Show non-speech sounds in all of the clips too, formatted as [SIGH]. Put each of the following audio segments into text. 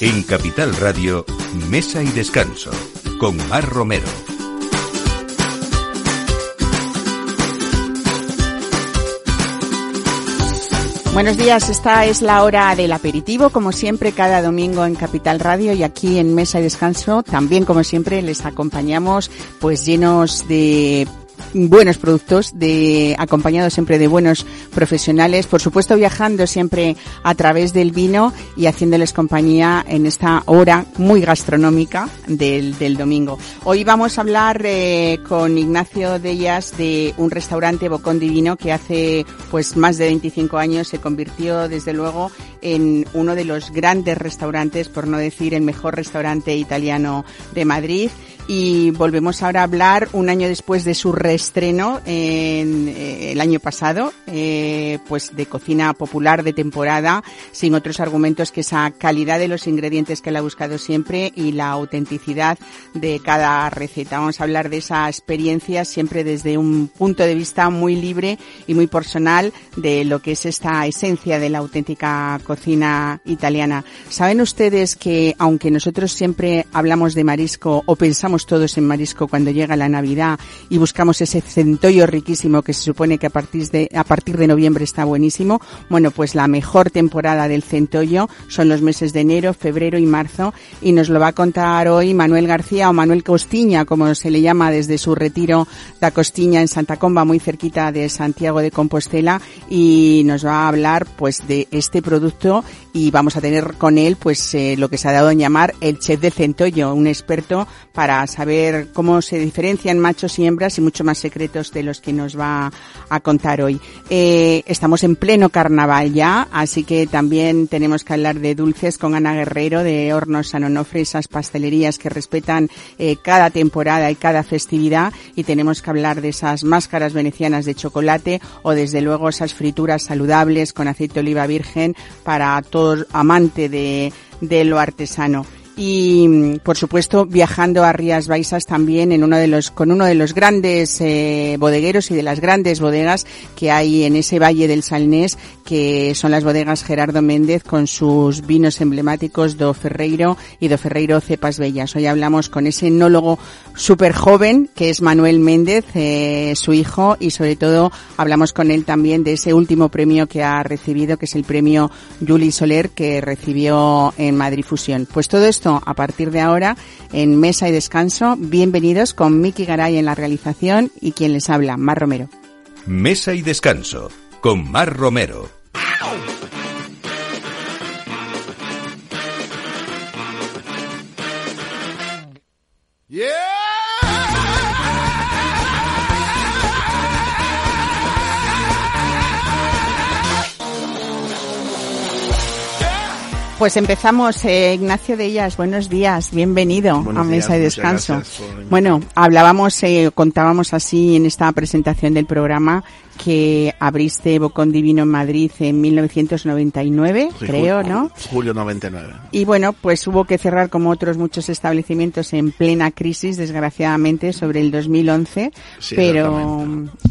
En Capital Radio, Mesa y Descanso, con Mar Romero. Buenos días, esta es la hora del aperitivo, como siempre cada domingo en Capital Radio y aquí en Mesa y Descanso, también como siempre les acompañamos pues llenos de buenos productos, de, acompañados siempre de buenos profesionales, por supuesto viajando siempre a través del vino y haciéndoles compañía en esta hora muy gastronómica del, del domingo. Hoy vamos a hablar eh, con Ignacio Dellas de un restaurante Bocón Divino que hace pues más de 25 años se convirtió desde luego en uno de los grandes restaurantes, por no decir el mejor restaurante italiano de Madrid y volvemos ahora a hablar un año después de su reestreno en, eh, el año pasado, eh, pues de cocina popular de temporada, sin otros argumentos que esa calidad de los ingredientes que él ha buscado siempre y la autenticidad de cada receta. Vamos a hablar de esa experiencia siempre desde un punto de vista muy libre y muy personal de lo que es esta esencia de la auténtica cocina italiana. Saben ustedes que aunque nosotros siempre hablamos de marisco o pensamos todos en marisco cuando llega la Navidad y buscamos ese centollo riquísimo que se supone que a partir de, a partir de noviembre está buenísimo. Bueno, pues la mejor temporada del centollo son los meses de enero, febrero y marzo y nos lo va a contar hoy Manuel García o Manuel Costiña, como se le llama desde su retiro da Costiña en Santa Comba, muy cerquita de Santiago de Compostela y nos va a hablar pues de este producto y vamos a tener con él pues eh, lo que se ha dado en llamar el chef del centollo, un experto para saber cómo se diferencian machos y hembras y mucho más secretos de los que nos va a contar hoy. Eh, estamos en pleno carnaval ya, así que también tenemos que hablar de dulces con Ana Guerrero de Hornos San Onofre, esas pastelerías que respetan eh, cada temporada y cada festividad y tenemos que hablar de esas máscaras venecianas de chocolate o desde luego esas frituras saludables con aceite de oliva virgen para todo amante de, de lo artesano y por supuesto viajando a Rías Baixas también en uno de los con uno de los grandes eh, bodegueros y de las grandes bodegas que hay en ese valle del Salnés que son las bodegas Gerardo Méndez con sus vinos emblemáticos do Ferreiro y do Ferreiro Cepas Bellas. Hoy hablamos con ese enólogo súper joven que es Manuel Méndez, eh, su hijo y sobre todo hablamos con él también de ese último premio que ha recibido que es el premio Juli Soler que recibió en Madrid Fusión. Pues todo esto a partir de ahora en Mesa y Descanso. Bienvenidos con Miki Garay en la realización y quien les habla, Mar Romero. Mesa y Descanso con Mar Romero. Pues empezamos, eh, Ignacio de ellas, buenos días, bienvenido buenos a Mesa días, y Descanso. por... Bueno, hablábamos, eh, contábamos así en esta presentación del programa que abriste Bocón Divino en Madrid en 1999, Sí, creo, ¿no? Julio 99. Y bueno, pues hubo que cerrar como otros muchos establecimientos en plena crisis, desgraciadamente, sobre el 2011. Sí, pero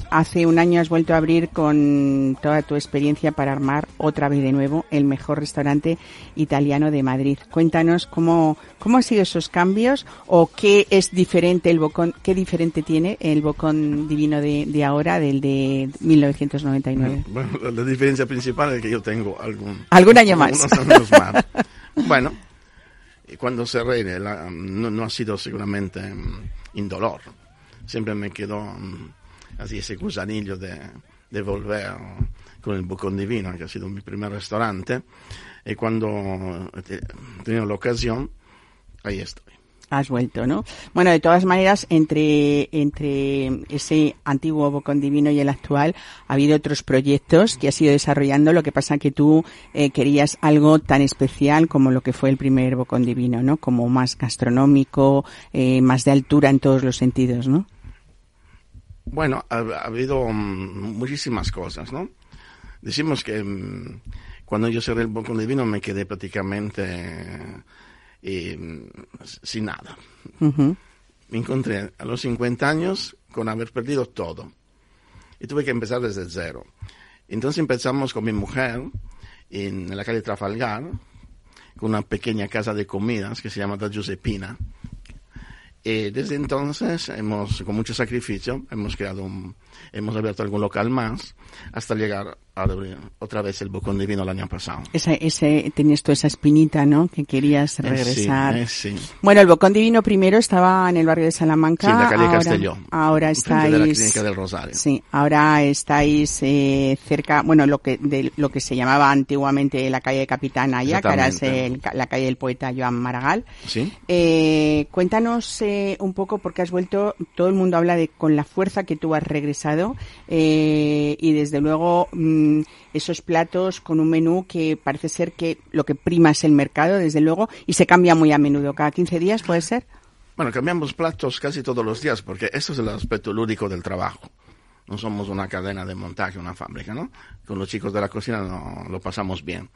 hace un año has vuelto a abrir con toda tu experiencia para armar otra vez de nuevo el mejor restaurante italiano de Madrid. Cuéntanos cómo, cómo han sido esos cambios o qué es diferente el bocón, qué diferente tiene el bocón divino de, de ahora del de 1999. [LAUGHS] Bueno, la, diferencia principal es que yo tengo algún, Algún año más. años más. [LAUGHS] bueno, cuando cerré, la- no, no ha sido seguramente mm, indolor. Siempre me quedó mm, así ese gusanillo de, de volver con el Bocón Divino, que ha sido mi primer restaurante. Y cuando he te- tenido la ocasión, ahí estoy. Has vuelto, ¿no? Bueno, de todas maneras, entre, entre ese antiguo Divino y el actual, ha habido otros proyectos que has ido desarrollando, lo que pasa que tú eh, querías algo tan especial como lo que fue el primer Divino, ¿no? Como más gastronómico, eh, más de altura en todos los sentidos, ¿no? Bueno, ha, ha habido mm, muchísimas cosas, ¿no? Decimos que mm, cuando yo cerré el Divino me quedé prácticamente mm, sin nada. Ujú. Me encontré a los 50 años con haber perdido todo. Y tuve que empezar desde cero. Entonces empezamos con mi mujer en la calle Trafalgar, con una pequeña casa de comidas que se llama Da Giuseppina. Y desde entonces hemos, con mucho sacrificio, hemos creado un, hemos abierto algún local más hasta llegar abrir otra vez el Bocón Divino el año pasado. Ese, ese, tenías tú esa espinita, ¿no? Que querías regresar. Eh, sí, eh, sí. Bueno, el Bocón Divino primero estaba en el barrio de Salamanca. Sí, en la calle ahora, Castelló. Ahora enfrente de la estáis. clínica del Rosario. Sí, ahora estáis eh, cerca, bueno, lo que de lo que se llamaba antiguamente la calle de Capitán Aya, que ahora es el- la calle del poeta Joan Maragall. Sí. Eh, cuéntanos eh, un poco, porque has vuelto, todo el mundo habla de con la fuerza que tú has regresado eh, y desde luego esos platos con un menú que parece ser que lo que prima es el mercado, desde luego, y se cambia muy a menudo, cada 15 días puede ser. Bueno, cambiamos platos casi todos los días porque eso es el aspecto lúdico del trabajo. No somos una cadena de montaje, una fábrica, ¿no? Con los chicos de la cocina no, lo pasamos bien.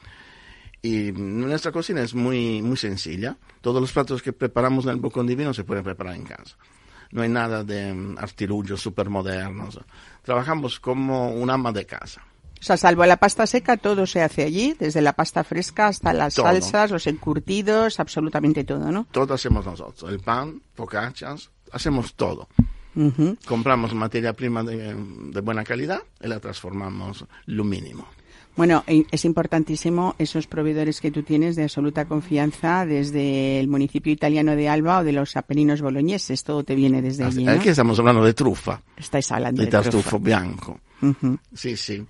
Y nuestra cocina es muy, muy sencilla. Todos los platos que preparamos en el Bocón Divino se pueden preparar en casa. No hay nada de mm, artilugios supermodernos. Trabajamos como un ama de casa. O sea, salvo la pasta seca, todo se hace allí, desde la pasta fresca hasta las Todo. salsas, los encurtidos, absolutamente todo, ¿no? Todo hacemos nosotros. El pan, focaccias, hacemos todo. Compramos materia prima de, de buena calidad y la transformamos lo mínimo. Bueno, es importantísimo esos proveedores que tú tienes de absoluta confianza desde el municipio italiano de Alba o de los Apeninos boloñeses. Todo te viene desde allí, ¿no? Aquí estamos hablando de trufa, Estáis hablando de de trufa. tartufo bianco. Ujú. Sí, sí.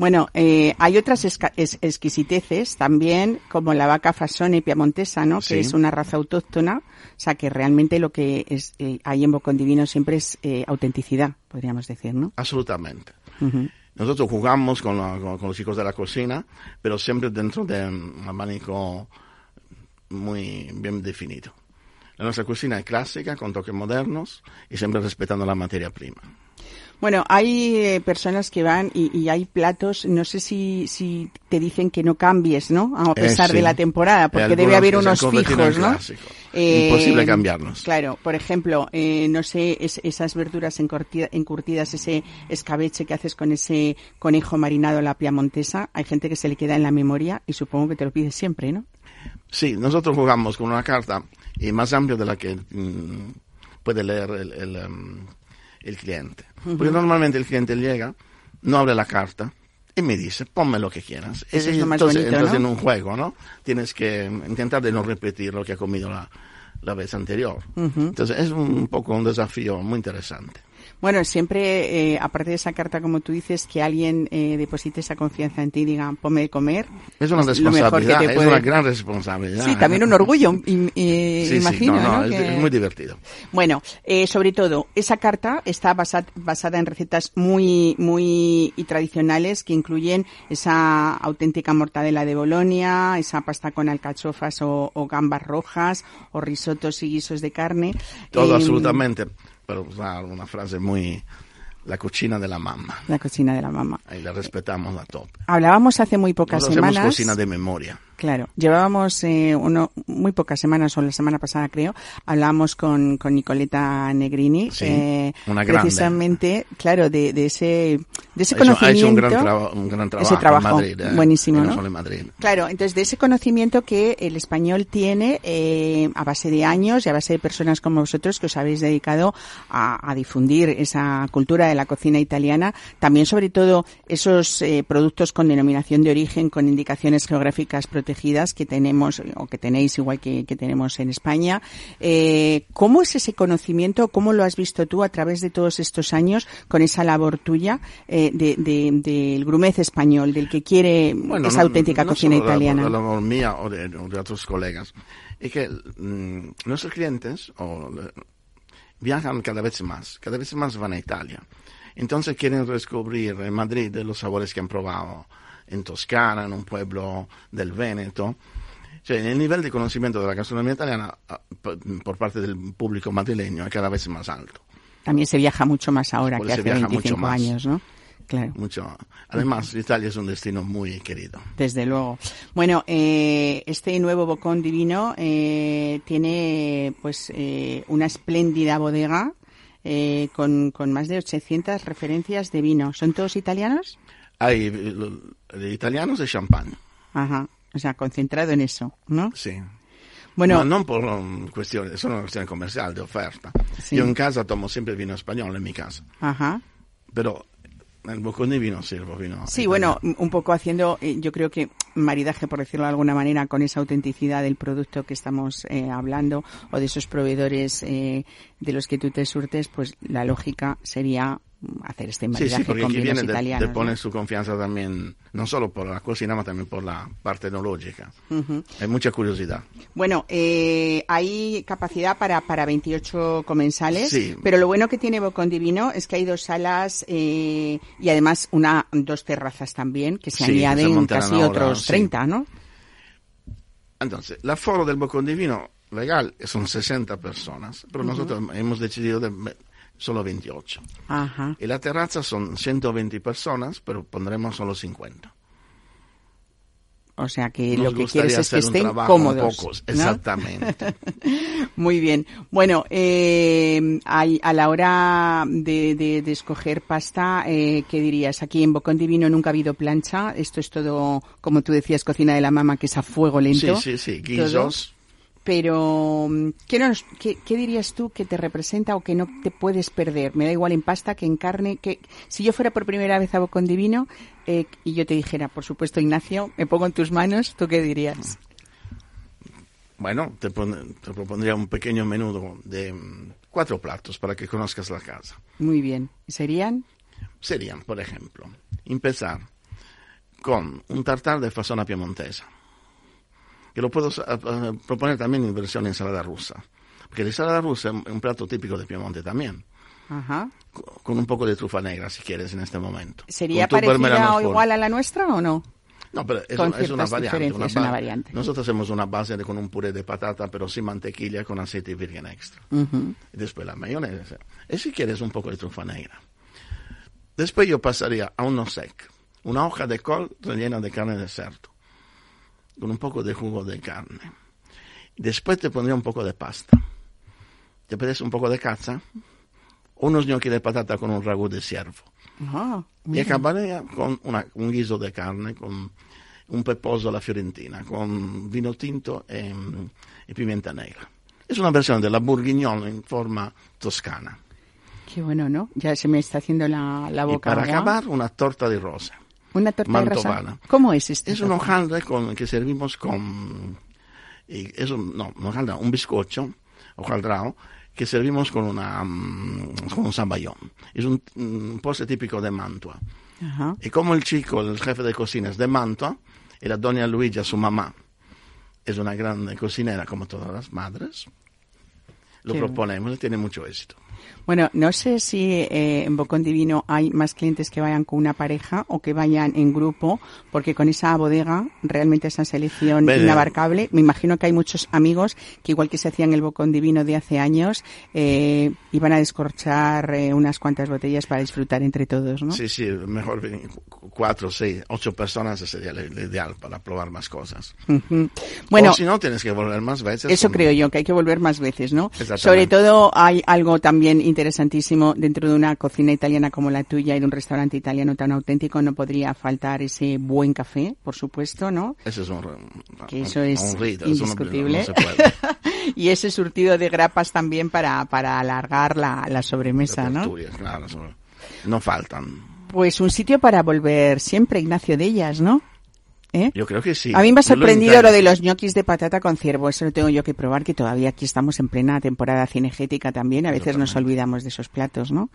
Bueno, eh, hay otras esca- es- exquisiteces también, como la vaca fasone piamontesa, ¿no? Que es una raza autóctona. O sea, que realmente lo que es, eh, hay en Bocón Divino siempre es eh, autenticidad, podríamos decir, ¿no? Absolutamente. Nosotros jugamos con, la- con- con los chicos de la cocina, pero siempre dentro de un abanico muy bien definido. La nuestra cocina es clásica, con toques modernos y siempre respetando la materia prima. Bueno, hay eh, personas que van y, y hay platos, no sé si, si te dicen que no cambies, ¿no? A Eh, pesar sí. de la temporada, porque debe haber unos fijos, ¿no? Imposible cambiarlos. Claro, por ejemplo, eh, no sé, es- esas verduras encurtida- encurtidas, ese escabeche que haces con ese conejo marinado a la piamontesa, hay gente que se le queda en la memoria y supongo que te lo pide siempre, ¿no? Sí, nosotros jugamos con una carta eh, más amplia de la que mm, puede leer el, el, em, el cliente. Porque normalmente el cliente llega, no abre la carta y me dice, ponme lo que quieras. Eso es Y lo más entonces bonito, en un juego, ¿no? Tienes que intentar de no repetir lo que ha comido la, la vez anterior. Entonces es un poco un desafío muy interesante. Bueno, siempre, eh, aparte de esa carta, como tú dices, que alguien eh, deposite esa confianza en ti y diga, ponme de comer. Es una que responsabilidad, es puede- una gran responsabilidad. Sí, también un orgullo, eh, Sí, sí, imagino, no, no, ¿no? es, Que- es muy divertido. Bueno, eh, sobre todo, esa carta está basa- basada en recetas muy, muy y tradicionales que incluyen esa auténtica mortadela de Bolonia, esa pasta con alcachofas o, o gambas rojas, o risotos y guisos de carne. Todo Eh, absolutamente, para usar una frase muy... La cocina de la mamá. La cocina de la mamá. Ahí la respetamos a tope. Hablábamos hace muy pocas hacemos semanas. cocina de memoria. Claro, llevábamos eh, uno, muy pocas semanas, o la semana pasada creo, hablábamos con, con Nicoleta Negrini, Sí, eh, una precisamente, claro, de, de ese, de ese Ha hecho- ha conocimiento. hecho un gran, traba- un gran trabajo, ese trabajo, en Madrid. eh, buenísimo, no en Madrid. Claro, entonces de ese conocimiento que el español tiene eh, a base de años y a base de personas como vosotros que os habéis dedicado a, a difundir esa cultura de la cocina italiana, también sobre todo esos eh, productos con denominación de origen, con indicaciones geográficas protegidas que tenemos o que tenéis igual que, que tenemos en España. Eh, ¿Cómo es ese conocimiento? ¿Cómo lo has visto tú a través de todos estos años con esa labor tuya eh, de, de- del grumez español, del que quiere Bueno, esa no- auténtica no cocina solo italiana? La, labor mía o de, o de otros colegas. Es que mm, nuestros clientes o, viajan cada vez más, cada vez más van a Italia. Entonces quieren descubrir en Madrid los sabores que han probado en Toscana, en un pueblo del Véneto. Cioè, el nivel de conocimiento de la gastronomía italiana ah, por parte del público madrileño es cada vez más alto. También se viaja mucho más ahora que hace viaja mucho 25 más. años, ¿no? Claro. Mucho. Además, Italia es un destino muy querido. Desde luego. Bueno, eh, este nuevo Bocón Divino eh, tiene pues eh, una espléndida bodega eh, con, con más de 800 referencias de vino. ¿Son todos italianos? Hay de italianos y champán. Ajá. O sea, concentrado en eso, ¿no? Sì. Bueno, Ma non per um, questione, sono una questione commerciale, di offerta. Sì. Io in casa tomo sempre vino spagnolo in mia casa, ajá. però nel boccone di vino sirvo vino Sí, italiano. bueno, un poco haciendo, eh, yo creo que maridaje, por decirlo de alguna manera, con esa autenticidad del producto que estamos eh, hablando o de esos proveedores eh, de los que tú te surtes, pues la lógica sería hacer este maridaje sì, perché con chi vinos viene de, italianos. de ¿no? pone su confianza también, non solo por la cocina, ma también por la parte tecnológica. Hay mucha curiosidad. Bueno, eh, hay capacidad para, para 28 comensales, Sí. pero lo bueno que tiene Bocón Divino es que hay dos salas eh, y además una dos terrazas también, que se Sí, añaden casi ahora, otros sí. 30, ¿no? Entonces, l'aforo del boccone di vino legal son 60 personas, pero nosotros hemos decidido de solo 28. Ajá. Y la terraza son 120 personas, pero pondremos solo 50. O sea que Nos lo que quieres es que estén cómodos. poco, ¿no? Exactamente. [LAUGHS] Muy bien. Bueno, eh, hay- a la hora de, de- de escoger pasta, eh, ¿qué dirías? Aquí en Bocón Divino nunca ha habido plancha. Esto es todo, como tú decías, cocina de la mama, que es a fuego sí, lento. sí, sí. Todo. Guisos. Pero, mm, ¿qué, nos- qué, qué dirías tú que te representa o que no te puedes perder? Me da igual en pasta que en carne. Que, si yo fuera por primera vez a Bocón Divino eh, y yo te dijera, por supuesto, Ignacio, me pongo en tus manos, ¿tú qué dirías? Bueno, te, pon- te propondría un pequeño menudo de mm, cuatro platos para que conozcas la casa. Muy bien. ¿Serían? Serían, por ejemplo, empezar con un tartar de fasona piemontesa, que lo puedo eh, proponer también en versión ensalada rusa, porque la ensalada rusa es un plato típico de Piemonte también, Ajá. co- con un poco de trufa negra, si quieres, en este momento. ¿Sería parecida o igual a la nuestra o no? No, pero es, una, es una variante. diferencias, ba- una variante. Nosotros hacemos una base de, con un puré de patata, pero sin mantequilla, con aceite virgen extra. Ujú. Y después la mayonesa. Y si quieres un poco de trufa negra. Después yo pasaría a uno sec. Una hoja de col rellena de carne de cerdo. Con un poco de jugo de carne. Después te pondría un poco de pasta. Te pides un poco de caza. Unos gnocchi de patata con un ragú de ciervo. Ah, Y acabaría con una- un guiso de carne, con un peposo alla fiorentina, con vino tinto e, e pimienta negra. Es una versión de la bourguignon en forma toscana. Qué bueno, ¿no? Ya se me está haciendo la, la Y boca para agua. acabar, una torta de rosa. Una torta de mantovana. rosa. ¿Cómo es esto? Es un hojaldre con, que servimos con... es un, no, un hojaldre, un bizcocho, hojaldrado, que servimos con, una, mm, con un zamballón. Es un, un postre típico de Mantua. Ajá. Y como el chico, el jefe de cocina es de Mantua, y la doña Luigi, su mamá, es una gran cocinera como todas las madres, lo Qué proponemos y tiene mucho éxito. Bueno, no sé si eh, en Bocón Divino hay más clientes que vayan con una pareja o que vayan en grupo, porque con esa bodega, realmente esa selección inabarcable, me imagino que hay muchos amigos que igual que se hacían el Bocón Divino de hace años, eh, iban a descorchar eh, unas cuantas botellas para disfrutar entre todos, ¿no? Sí, sí, mejor cuatro, seis, ocho personas sería lo ideal para probar más cosas. Bueno, o si no, tienes que volver más veces. Eso creo yo, que hay que volver más veces, ¿no? Sobre todo hay algo también interesantísimo dentro de una cocina italiana como la tuya y de un restaurante italiano tan auténtico, no podría faltar ese buen café, por supuesto, ¿no? Eso es un, Que un- eso es un rito, eso no- indiscutible. no se puede. [LAUGHS] y ese surtido de grapas también para, para alargar la, la sobremesa, ¿no? Claro, no faltan. Pues un sitio para volver siempre, Ignacio de ellas, ¿no? ¿Eh? Yo creo que sí. A mí me ha lo sorprendido lo de los ñoquis de patata con ciervo. Eso lo tengo yo que probar, que todavía aquí estamos en plena temporada cinegética también. A veces nos olvidamos de esos platos, ¿no?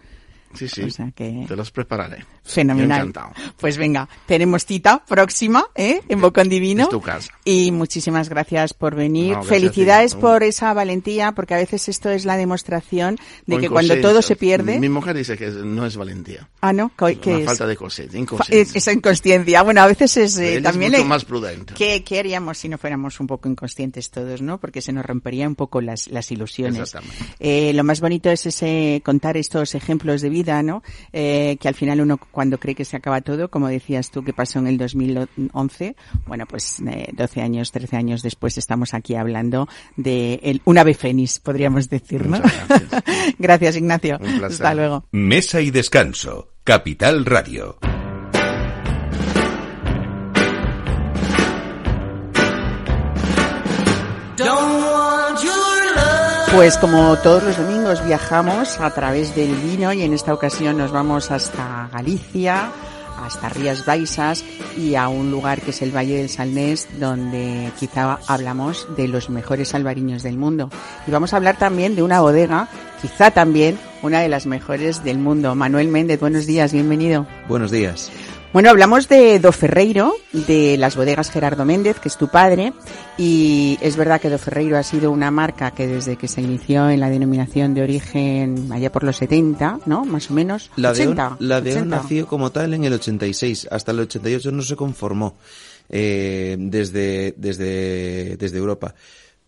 Sí, sí. O sea que- Te los prepararé. Fenomenal. Encantado. Pues venga, tenemos cita próxima, ¿eh? En Bocón Divino. Es tu casa. Y muchísimas gracias por venir. No, gracias. Felicidades por esa valentía, porque a veces esto es la demostración de O que cuando todo se pierde. Mi mujer dice que no es valentía. Ah, no, ¿qué qué una es? falta de Fa- inconsciencia. es- esa inconsciencia. Bueno, a veces es eh, también es mucho le- más prudente. ¿Qué, qué haríamos si no fuéramos un poco inconscientes todos, no? Porque se nos romperían un poco las, las ilusiones. Exactamente. Eh, lo más bonito es ese contar estos ejemplos de vida, ¿no? Eh, que al final uno cuando cree que se acaba todo, como decías tú que pasó en el 2011, bueno, pues eh, 12 años, 13 años después estamos aquí hablando de el, un ave fénix, podríamos decir, ¿no? Muchas gracias. [LAUGHS] gracias, Ignacio. Un placer. Hasta luego. Mesa y descanso. Capital Radio. Pues como todos los domingos viajamos a través del vino y en esta ocasión nos vamos hasta Galicia, hasta Rías Baixas y a un lugar que es el Valle del Salnés donde quizá hablamos de los mejores albariños del mundo. Y vamos a hablar también de una bodega, quizá también una de las mejores del mundo. Manuel Méndez, buenos días, bienvenido. Buenos días. Bueno, hablamos de Do Ferreiro, de las bodegas Gerardo Méndez, que es tu padre, y es verdad que Do Ferreiro ha sido una marca que desde que se inició en la denominación de origen allá por los 70, ¿no? Más o menos. La 80, de, la de 80. nació como tal en el 86, hasta el 88 no se conformó eh, desde, desde, desde Europa.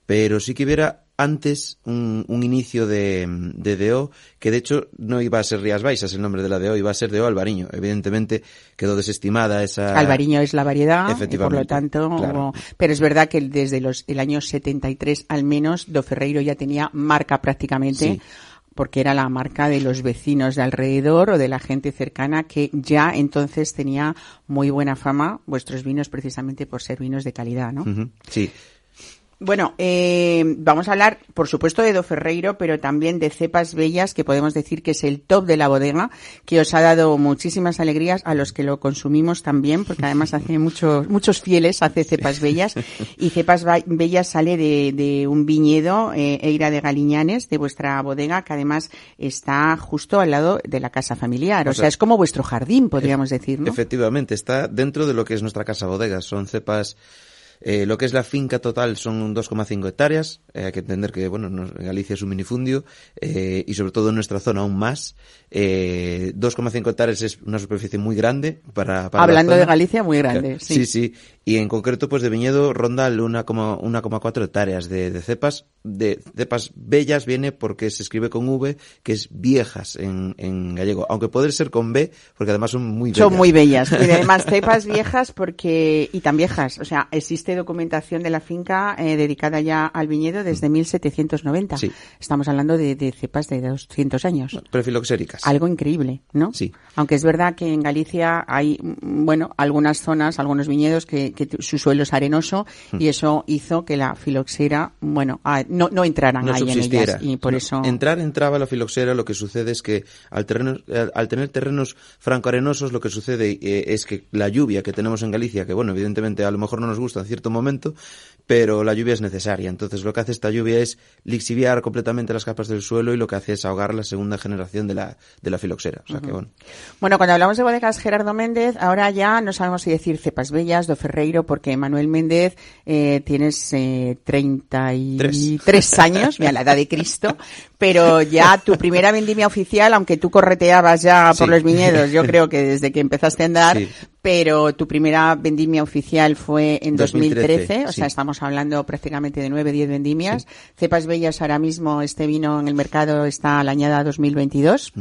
Pero sí que hubiera antes un, un inicio de, de DO, que de hecho no iba a ser Rías Baixas el nombre de la DO, iba a ser DO Albariño. Evidentemente quedó desestimada esa... Albariño es la variedad, y por lo tanto, claro. pero es verdad que desde los, el año 73 al menos, Do Ferreiro ya tenía marca prácticamente. Sí. porque era la marca de los vecinos de alrededor o de la gente cercana que ya entonces tenía muy buena fama vuestros vinos precisamente por ser vinos de calidad, ¿no? Sí, Bueno, eh, vamos a hablar, por supuesto, de Do Ferreiro, pero también de cepas bellas, que podemos decir que es el top de la bodega, que os ha dado muchísimas alegrías a los que lo consumimos también, porque además hace muchos, muchos fieles, hace cepas bellas. [LAUGHS] Y cepas bellas sale de, de un viñedo, eh, Eira de Galiñanes, de vuestra bodega, que además está justo al lado de la casa familiar. O, O sea, sea, es como vuestro jardín, podríamos decir, ¿no? Efectivamente, está dentro de lo que es nuestra casa bodega. Son cepas, eh, lo que es la finca total son 2,5 hectáreas. Eh, hay que entender que, bueno, Galicia es un minifundio eh, y sobre todo en nuestra zona aún más. Eh, 2,5 hectáreas es una superficie muy grande para, para la Hablando de. Galicia, muy grande, sí. Sí, sí. Y en concreto, pues de viñedo ronda el 1,4 1,4 hectáreas de, de cepas. De cepas bellas viene porque se escribe con V, que es viejas en, en gallego. Aunque puede ser con B, porque además son muy bellas. Son muy bellas. [LAUGHS] Y además cepas viejas porque, y tan viejas. O sea, existe documentación de la finca eh, dedicada ya al viñedo desde 1790. Sí. Estamos hablando de, de cepas de 200 años. Prefiloxéricas. Algo increíble, ¿no? Sí. Aunque es verdad que en Galicia hay, bueno, algunas zonas, algunos viñedos que, que su suelo es arenoso Hmm. y eso hizo que la filoxera, bueno, ah, no, no entraran no ahí en ellas y por No, eso. Entrar entraba la filoxera, lo que sucede es que al, terreno, al- al tener terrenos francoarenosos, lo que sucede eh, es que la lluvia que tenemos en Galicia, que bueno, evidentemente a lo mejor no nos gusta en cierto momento, pero la lluvia es necesaria. Entonces lo que hace esta lluvia es lixiviar completamente las capas del suelo y lo que hace es ahogar la segunda generación de la, de la filoxera. O sea que bueno. Bueno, cuando hablamos de bodegas Gerardo Méndez, ahora ya no sabemos si decir cepas bellas, do Ferreiro, porque Manuel Méndez eh, tienes eh, 33 años, mira la edad de Cristo, [LAUGHS] pero ya tu primera vendimia oficial, aunque tú correteabas ya por Sí. los viñedos, yo [LAUGHS] creo que desde que empezaste a andar, Sí. Pero tu primera vendimia oficial fue en 2013, 2013, o sea, sí. estamos hablando prácticamente de 9, 10 vendimias. Cepas bellas ahora mismo, este vino en el mercado está a la añada 2022.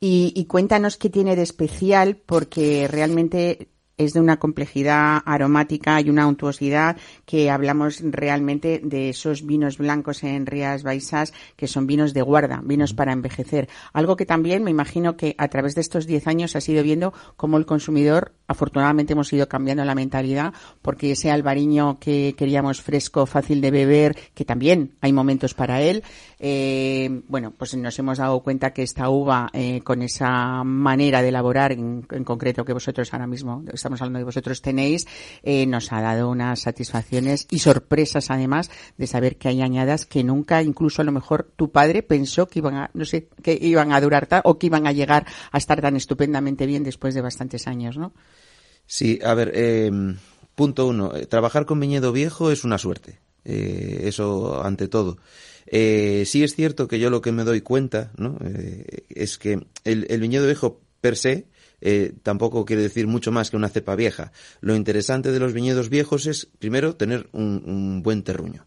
Y, y cuéntanos qué tiene de especial, porque realmente es de una complejidad aromática y una untuosidad que hablamos realmente de esos vinos blancos en Rías Baixas, que son vinos de guarda, vinos para envejecer. Algo que también me imagino que a través de estos 10 años has ido viendo cómo el consumidor, afortunadamente hemos ido cambiando la mentalidad, porque ese albariño que queríamos fresco, fácil de beber, que también hay momentos para él, eh, bueno, pues nos hemos dado cuenta que esta uva, eh, con esa manera de elaborar, en, concreto que vosotros ahora mismo, estamos hablando de vosotros tenéis, eh, nos ha dado unas satisfacciones y sorpresas además de saber que hay añadas que nunca, incluso a lo mejor tu padre pensó que iban a, no sé, que iban a durar o que iban a llegar a estar tan estupendamente bien después de bastantes años, ¿no? Sí, a ver, eh, punto uno. eh, Trabajar con viñedo viejo es una suerte. Eh, eso ante todo. Eh, sí es cierto que yo lo que me doy cuenta, ¿no? Eh, es que el, el viñedo viejo per se tampoco quiere decir mucho más que una cepa vieja. Lo interesante de los viñedos viejos es, primero, tener un, un buen terruño.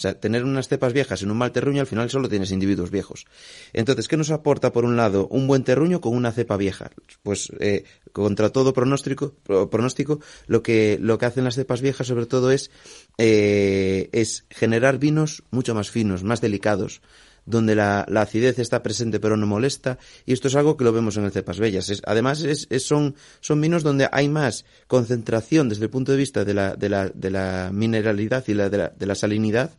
O sea, tener unas cepas viejas en un mal terruño, al final solo tienes individuos viejos. Entonces, ¿qué nos aporta, por un lado, un buen terruño con una cepa vieja? Pues, eh, contra todo pronóstico, pro- pronóstico, lo que, lo que hacen las cepas viejas, sobre todo, es, eh, es generar vinos mucho más finos, más delicados, donde la, acidez está presente pero no molesta, y esto es algo que lo vemos en el Cepas Bellas. además, es, son, son vinos donde hay más concentración desde el punto de vista de la, de la, de la mineralidad y la, de, la, de la salinidad,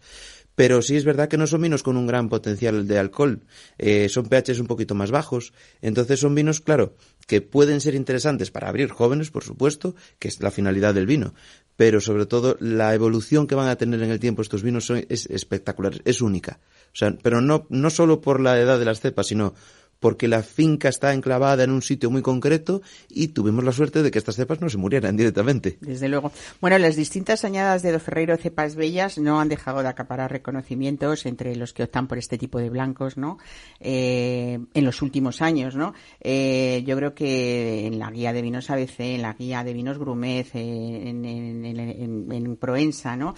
pero sí es verdad que no son vinos con un gran potencial de alcohol, eh, son pHs un poquito más bajos, entonces son vinos, claro, que pueden ser interesantes para abrir jóvenes, por supuesto, que es la finalidad del vino, pero sobre todo la evolución que van a tener en el tiempo estos vinos es espectacular, es única. O sea, pero no, no solo por la edad de las cepas, sino porque la finca está enclavada en un sitio muy concreto y tuvimos la suerte de que estas cepas no se murieran directamente. Desde luego. Bueno, las distintas añadas de Do Ferreiro cepas bellas no han dejado de acaparar reconocimientos entre los que optan por este tipo de blancos, ¿no? Eh, en los últimos años, ¿no? Eh, yo creo que en la guía de vinos ABC, en la guía de vinos Grumez, eh, en, en, Proenza, ¿no?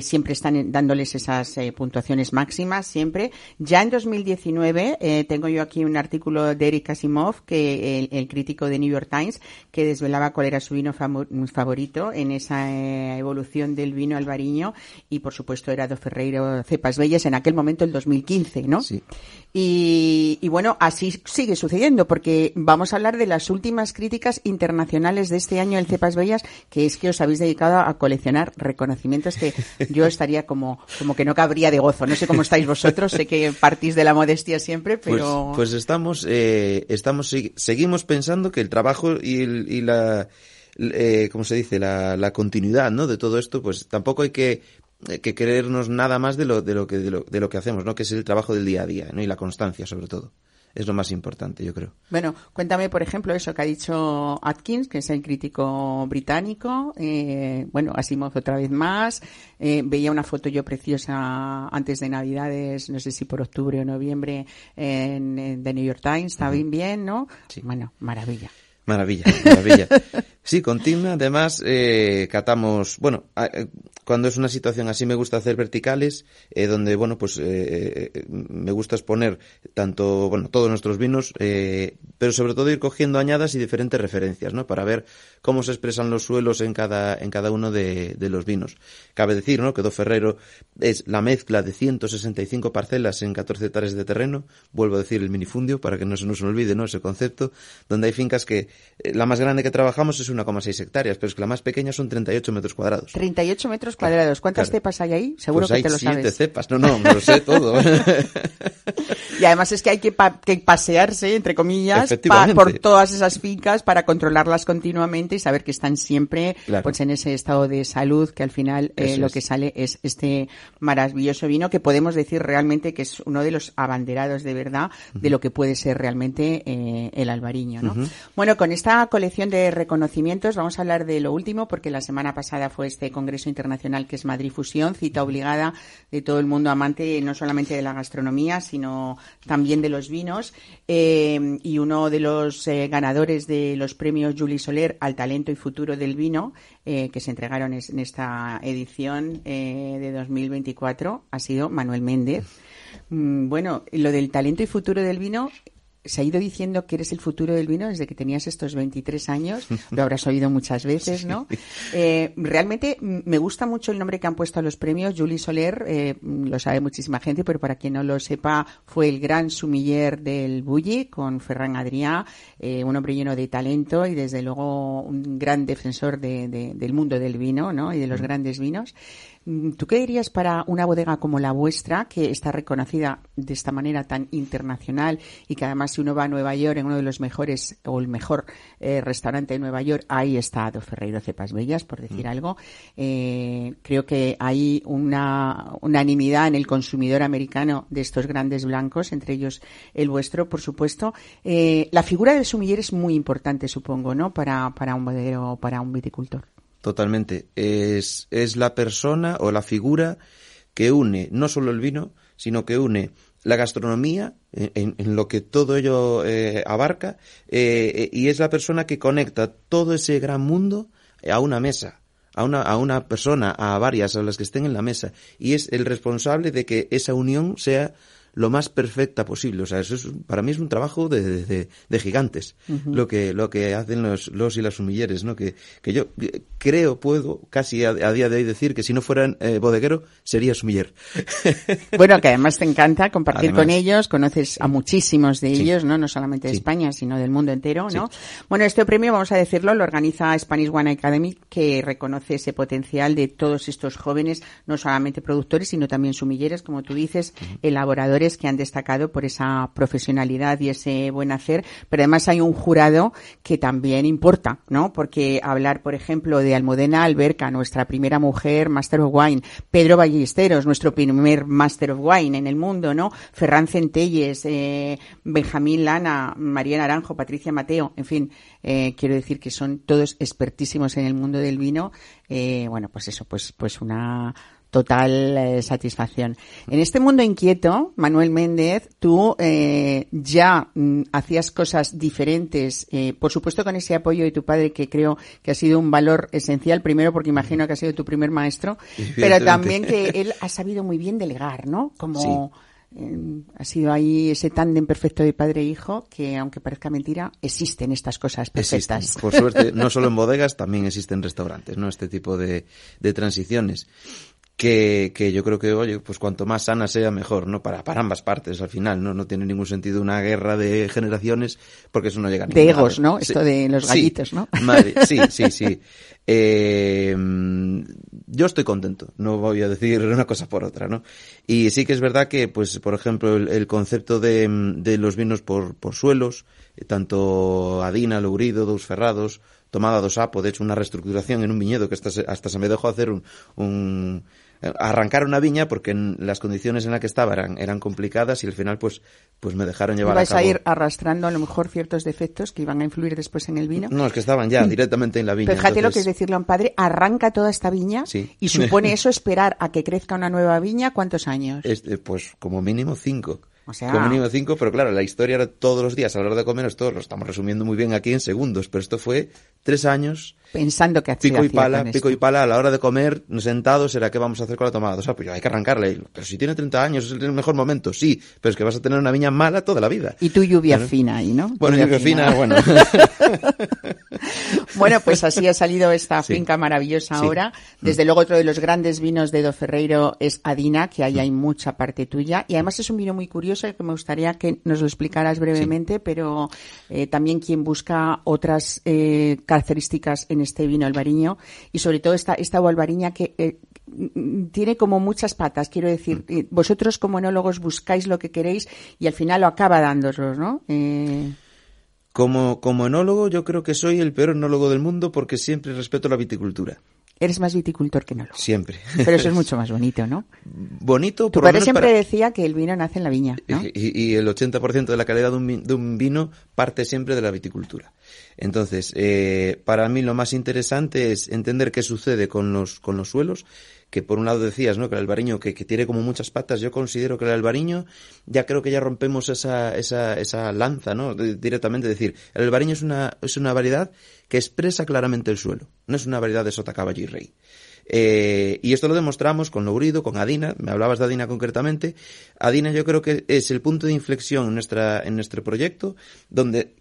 siempre están dándoles esas puntuaciones máximas, siempre. Ya en 2019 tengo yo aquí una artículo de Eric Asimov, que el, crítico de New York Times, que desvelaba cuál era su vino favorito en esa eh, evolución del vino albariño y por supuesto era Do Ferreiro Cepas Bellas en aquel momento el 2015, ¿no? Sí. Y, y, bueno, así sigue sucediendo porque vamos a hablar de las últimas críticas internacionales de este año el Cepas Bellas, que es que os habéis dedicado a coleccionar reconocimientos que yo estaría como, como que no cabría de gozo. No sé cómo estáis vosotros, sé que partís de la modestia siempre, pues, pero... Pues, estamos, eh, estamos, seguimos pensando que el trabajo y, y la, eh, ¿cómo se dice? La, la continuidad, ¿no? De todo esto, pues tampoco hay que eh, que creernos nada más de lo, de lo que de lo, de lo que hacemos, ¿no? Que es el trabajo del día a día, ¿no? Y la constancia, sobre todo. Es lo más importante, yo creo. Bueno, cuéntame, por ejemplo, eso que ha dicho Atkins, que es el crítico británico. Eh, bueno, Asimov otra vez más. Eh, veía una foto yo preciosa antes de Navidades, no sé si por octubre o noviembre, en, The New York Times. Está bien, bien, ¿no? Sí. Bueno, maravilla. Maravilla, maravilla. [LAUGHS] Sí, continua. Además, eh, catamos, bueno, eh, cuando es una situación así me gusta hacer verticales, eh, donde, bueno, pues eh, eh, me gusta exponer tanto, bueno, todos nuestros vinos, pero sobre todo ir cogiendo añadas y diferentes referencias, ¿no? Para ver cómo se expresan los suelos en cada, en cada uno de, de los vinos. Cabe decir, ¿no? Que Do Ferrero es la mezcla de 165 parcelas en 14 hectáreas de terreno, vuelvo a decir el minifundio para que no se nos olvide, ¿no? Ese concepto, donde hay fincas que la más grande que trabajamos es 1,6 hectáreas, pero es que la más pequeña son 38 metros cuadrados. 38 metros cuadrados. ¿Cuántas cepas hay ahí? Seguro pues que te lo siete cepas. No, no, me lo sé todo. [LAUGHS] y además es que hay que, pasearse, entre comillas, por todas esas fincas para controlarlas continuamente y saber que están siempre pues en ese estado de salud que al final eh, lo que sale es este maravilloso vino que podemos decir realmente que es uno de los abanderados de verdad de lo que puede ser realmente eh, el albariño. ¿no? Bueno, con esta colección de reconocimientos vamos a hablar de lo último porque la semana pasada fue este Congreso Internacional que es Madrid Fusión, cita obligada de todo el mundo amante no solamente de la gastronomía sino también de los vinos. Eh, y uno de los eh, ganadores de los premios Julie Soler al talento y futuro del vino eh, que se entregaron en esta edición de 2024 ha sido Manuel Méndez. Mm, bueno, lo del talento y futuro del vino se ha ido diciendo que eres el futuro del vino desde que tenías estos 23 años, [LAUGHS] lo habrás oído muchas veces, ¿no? Eh, realmente me gusta mucho el nombre que han puesto a los premios. Julie Soler, eh, lo sabe muchísima gente, pero para quien no lo sepa, fue el gran sumiller del Bulli con Ferran Adrià, eh, un hombre lleno de talento y desde luego un gran defensor del mundo del vino, ¿no? Y de los grandes vinos. Mm, ¿Tú qué dirías para una bodega como la vuestra, que está reconocida de esta manera tan internacional y que además si uno va a Nueva York, en uno de los mejores o el mejor eh, restaurante de Nueva York, ahí está Do Ferreiro Cepas Bellas, por decir mm. algo. Eh, creo que hay una unanimidad en el consumidor americano de estos grandes blancos, entre ellos el vuestro, por supuesto. Eh, la figura del sumiller es muy importante, supongo, ¿no? Para, para un bodeguero o para un viticultor. Totalmente. Es, es la persona o la figura que une no solo el vino, sino que une la gastronomía, en, lo que todo ello eh, abarca, eh, y es la persona que conecta todo ese gran mundo a una mesa, a una, a una persona, a varias, a las que estén en la mesa, y es el responsable de que esa unión sea lo más perfecta posible. O sea, eso es, para mí es un trabajo de, de, de gigantes, lo que lo que hacen los, los y las sumilleres, ¿no? Que, que yo creo, puedo casi a, a día de hoy decir que si no fueran eh, bodeguero, sería sumiller. [LAUGHS] Bueno, que además te encanta compartir Además. con ellos, conoces a muchísimos de Sí. ellos, ¿no? No solamente de Sí. España, sino del mundo entero, ¿no? Sí. Bueno, este premio, vamos a decirlo, lo organiza Spanish One Academy, que reconoce ese potencial de todos estos jóvenes, no solamente productores, sino también sumilleres, como tú dices, elaboradores que han destacado por esa profesionalidad y ese buen hacer, pero además hay un jurado que también importa, ¿no? Porque hablar, por ejemplo, de Almudena Alberca, nuestra primera mujer Master of Wine, Pedro Ballesteros, nuestro primer Master of Wine en el mundo, ¿no? Ferran Centelles, eh, Benjamín Lana, María Naranjo, Patricia Mateo, en fin, eh, quiero decir que son todos expertísimos en el mundo del vino. Eh, bueno, pues eso, pues, pues una total eh, satisfacción. En este mundo inquieto, Manuel Méndez, tú eh, ya mm, hacías cosas diferentes, eh, por supuesto con ese apoyo de tu padre que creo que ha sido un valor esencial, primero porque imagino que ha sido tu primer maestro, pero también que él ha sabido muy bien delegar, ¿no? Como eh, ha sido ahí ese tándem perfecto de padre e hijo que, aunque parezca mentira, existen estas cosas Existen. perfectas. Por suerte, no solo en bodegas, también existen restaurantes, ¿no? Este tipo de, de transiciones. Que, que yo creo que, oye, pues cuanto más sana sea, mejor, ¿no? Para, para ambas partes, al final, ¿no? No tiene ningún sentido una guerra de generaciones, porque eso no llega a ningún De egos, ¿no? Esto de los sí. gallitos, ¿no? [LAUGHS] Madre- sí, sí, sí. Eh, yo estoy contento, no voy a decir una cosa por otra, ¿no? Y sí que es verdad que, pues, por ejemplo, el, el concepto de, de los vinos por, por suelos, eh, tanto Adina, Lourido, Dous Ferrados, Tomada dos Apo, de hecho una reestructuración en un viñedo que hasta se, hasta se me dejó hacer un, un arrancar una viña porque en las condiciones en las que estaba eran, eran complicadas y al final pues pues me dejaron llevar Ibas a a cabo ir arrastrando a lo mejor ciertos defectos que iban a influir después en el vino. no es que estaban ya directamente en la viña fíjate lo que es decirle a un padre, arranca toda esta viña Sí. y [LAUGHS] supone eso esperar a que crezca una nueva viña, ¿cuántos años? Este, pues como mínimo cinco. O sea- Como mínimo cinco, pero claro, la historia era todos los días a la hora de comer, esto lo estamos resumiendo muy bien aquí en segundos, pero esto fue tres años, Pensando que hacía pico y pala, con pico y pala, a la hora de comer, sentados, será qué vamos a hacer con la tomada. O sea, pues hay que arrancarla. Y, Pero si tiene 30 años, es el mejor momento, sí, pero es que vas a tener una viña mala toda la vida. Y tu lluvia fina ahí, ¿no? Bueno, lluvia fina, bueno. [LAUGHS] Bueno, pues así ha salido esta Sí. finca maravillosa Sí. ahora. Desde luego otro de los grandes vinos de Do Ferreiro es Adina, que ahí hay mucha parte tuya. Y además es un vino muy curioso que me gustaría que nos lo explicaras brevemente, pero eh, también quien busca otras eh, características en este vino albariño y sobre todo esta, esta albariña que eh, mm, tiene como muchas patas, quiero decir, eh, vosotros como enólogos buscáis lo que queréis y al final lo acaba dándosos, ¿no? Eh, Como, como enólogo, yo creo que soy el peor enólogo del mundo porque siempre respeto la viticultura. Eres más viticultor que enólogo. Siempre. Pero eso es [LAUGHS] mucho más bonito, ¿no? Bonito, Tu por lo padre siempre para- decía que el vino nace en la viña, ¿no? Y, y el 80% de la calidad de un, vi- de un vino parte siempre de la viticultura. Entonces, eh, para mí lo más interesante es entender qué sucede con los, con los suelos, que por un lado decías, ¿no? Que el albariño que, que tiene como muchas patas, yo considero que el albariño, ya creo que ya rompemos esa, esa, esa lanza, ¿no? De- directamente decir, el albariño es una, es una variedad que expresa claramente el suelo, no es una variedad de sota, caballo y rey. Eh, y esto lo demostramos con Lourido, con Adina, me hablabas de Adina concretamente. Adina yo creo que es el punto de inflexión en, nuestra, en nuestro proyecto, donde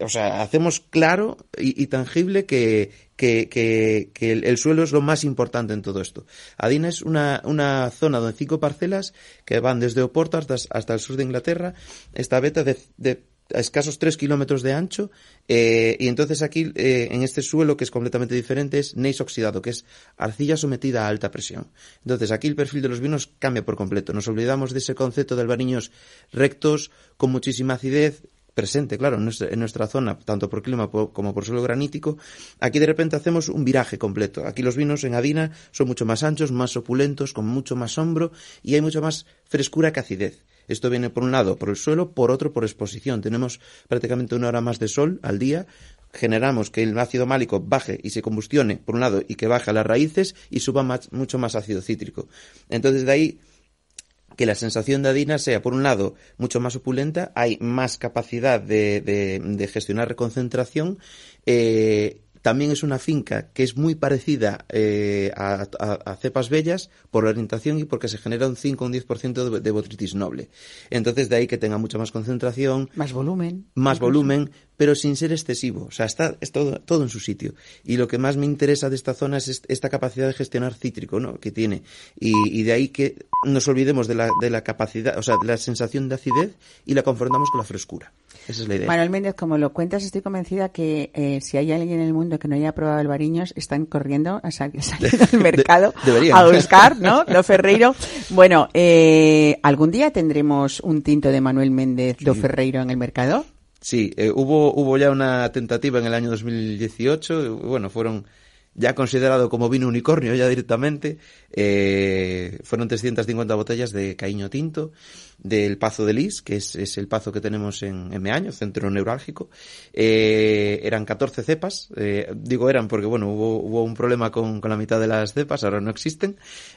o sea, hacemos claro y, tangible que, que, que, el, el, suelo es lo más importante en todo esto. Adina es una, una zona de cinco parcelas que van desde Oporto hasta, hasta el sur de Inglaterra, esta beta de, de a escasos tres kilómetros de ancho eh, y entonces aquí eh, en este suelo que es completamente diferente es neis oxidado que es arcilla sometida a alta presión. Entonces aquí el perfil de los vinos cambia por completo. Nos olvidamos de ese concepto de albariños rectos con muchísima acidez presente, claro, en nuestra, zona, tanto por clima como por suelo granítico, aquí de repente hacemos un viraje completo. Aquí los vinos en Adina son mucho más anchos, más opulentos, con mucho más hombro y hay mucha más frescura que acidez. Esto viene por un lado por el suelo, por otro por exposición. Tenemos prácticamente una hora más de sol al día. Generamos que el ácido málico baje y se combustione, por un lado, y que baje las raíces y suba mucho más ácido cítrico. Entonces, de ahí que la sensación de Adina sea, por un lado, mucho más opulenta, hay más capacidad de, de, de gestionar reconcentración, eh, también es una finca que es muy parecida eh, a, cepas bellas por la orientación y porque se genera un 5 o un 10% de, de botritis noble. Entonces, de ahí que tenga mucha más concentración. Más volumen. Más volumen, pero sin ser excesivo. O sea, está es todo, todo en su sitio. Y lo que más me interesa de esta zona es esta capacidad de gestionar cítrico, ¿no? Que tiene. Y, de ahí que nos olvidemos de la, de la capacidad, o sea, de la sensación de acidez y la confrontamos con la frescura. Esa es la idea. Manuel Méndez, como lo cuentas, estoy convencida que eh, si hay alguien en el mundo que no haya probado el Bariños, están corriendo a salir, [LAUGHS] al mercado a buscar, ¿no? Lo Ferreiro. Bueno, eh, ¿algún día tendremos un tinto de Manuel Méndez do Ferreiro en el mercado? Sí, eh, hubo, hubo ya una tentativa en el año 2018. Bueno, fueron ya considerado como vino unicornio ya directamente. Eh, fueron 350 botellas de caíño tinto, del Pazo de Lis, que es, es el pazo que tenemos en, en Meaño, centro neurálgico. Eh, eran 14 cepas, eh, digo eran porque bueno, hubo, hubo un problema con, con, la mitad de las cepas, ahora no existen.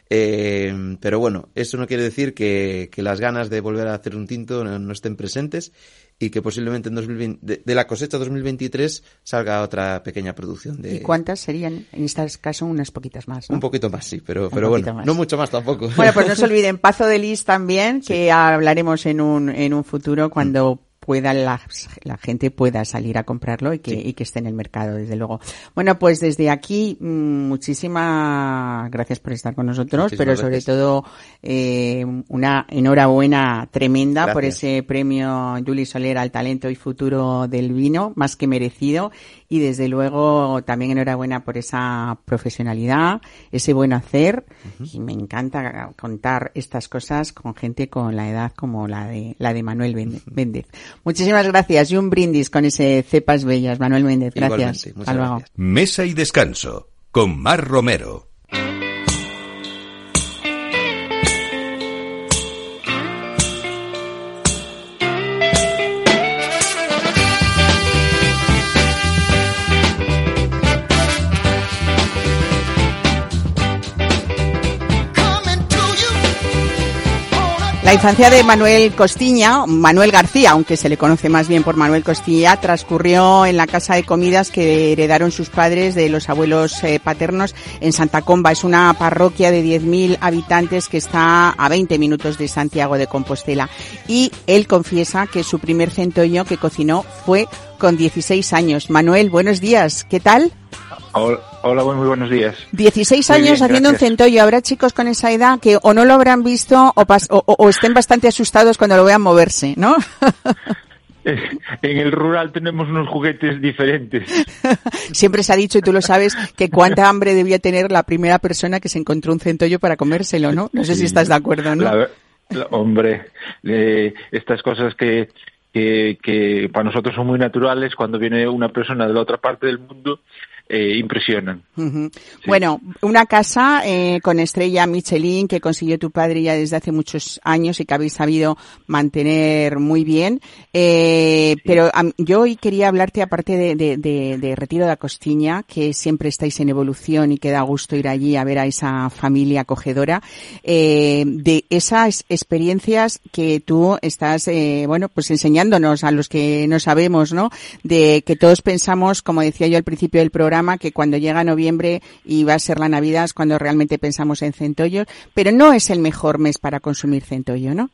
Eh, pero bueno, eso no quiere decir que, que, las ganas de volver a hacer un tinto no, no estén presentes y que posiblemente en 2020, de, la cosecha 2023 salga otra pequeña producción. De... ¿Y cuántas serían? En este caso, unas poquitas más. Un poquito más, sí, pero, pero bueno, no mucho más tampoco. Bueno, pues no se olviden, Pazo de Lis también, [LAUGHS] que hablaremos en un, en un futuro cuando pueda la, la, gente pueda salir a comprarlo y que, y que esté en el mercado, desde luego. Bueno, pues desde aquí, mm, muchísimas gracias por estar con nosotros, pero sobre todo eh, una enhorabuena tremenda por ese premio Juli Soler al talento y futuro del vino, más que merecido, y desde luego también enhorabuena por esa profesionalidad, ese buen hacer, y me encanta contar estas cosas con gente con la edad como la de, la de Manuel Méndez. Muchísimas gracias y un brindis con ese Cepas Bellas, Manuel Méndez. Gracias. Hasta luego. Mesa y descanso con Mar Romero. La infancia de Manuel Costiña, Manuel García, aunque se le conoce más bien por Manuel Costilla, transcurrió en la casa de comidas que heredaron sus padres de los abuelos eh, paternos en Santa Comba. Es una parroquia de 10.000 habitantes que está a 20 minutos de Santiago de Compostela. Y él confiesa que su primer centollo que cocinó fue con 16 años. Manuel, buenos días. ¿Qué tal? Hola, muy buenos días. 16 años haciendo un centollo. Habrá chicos con esa edad que o no lo habrán visto o, estén bastante asustados cuando lo vean moverse, ¿no? [LAUGHS] en el rural tenemos unos juguetes diferentes. [LAUGHS] Siempre se ha dicho, y tú lo sabes, que cuánta hambre debía tener la primera persona que se encontró un centollo para comérselo, ¿no? No sé si estás de acuerdo, ¿no? hombre, eh, estas cosas que, que, que para nosotros son muy naturales, cuando viene una persona de la otra parte del mundo, eh, impresionan. Bueno, una casa eh, con estrella Michelin que consiguió tu padre ya desde hace muchos años y que habéis sabido mantener muy bien. Eh, Pero yo hoy quería hablarte, aparte de, de, de, de, Retiro de la Costiña, que siempre estáis en evolución y que da gusto ir allí a ver a esa familia acogedora, de esas experiencias que tú estás, bueno, pues enseñándonos a los que no sabemos, ¿no? De que todos pensamos, como decía yo al principio del programa, que cuando llega noviembre y va a ser la Navidad es cuando realmente pensamos en centollos, pero no es el mejor mes para consumir centollo, ¿no?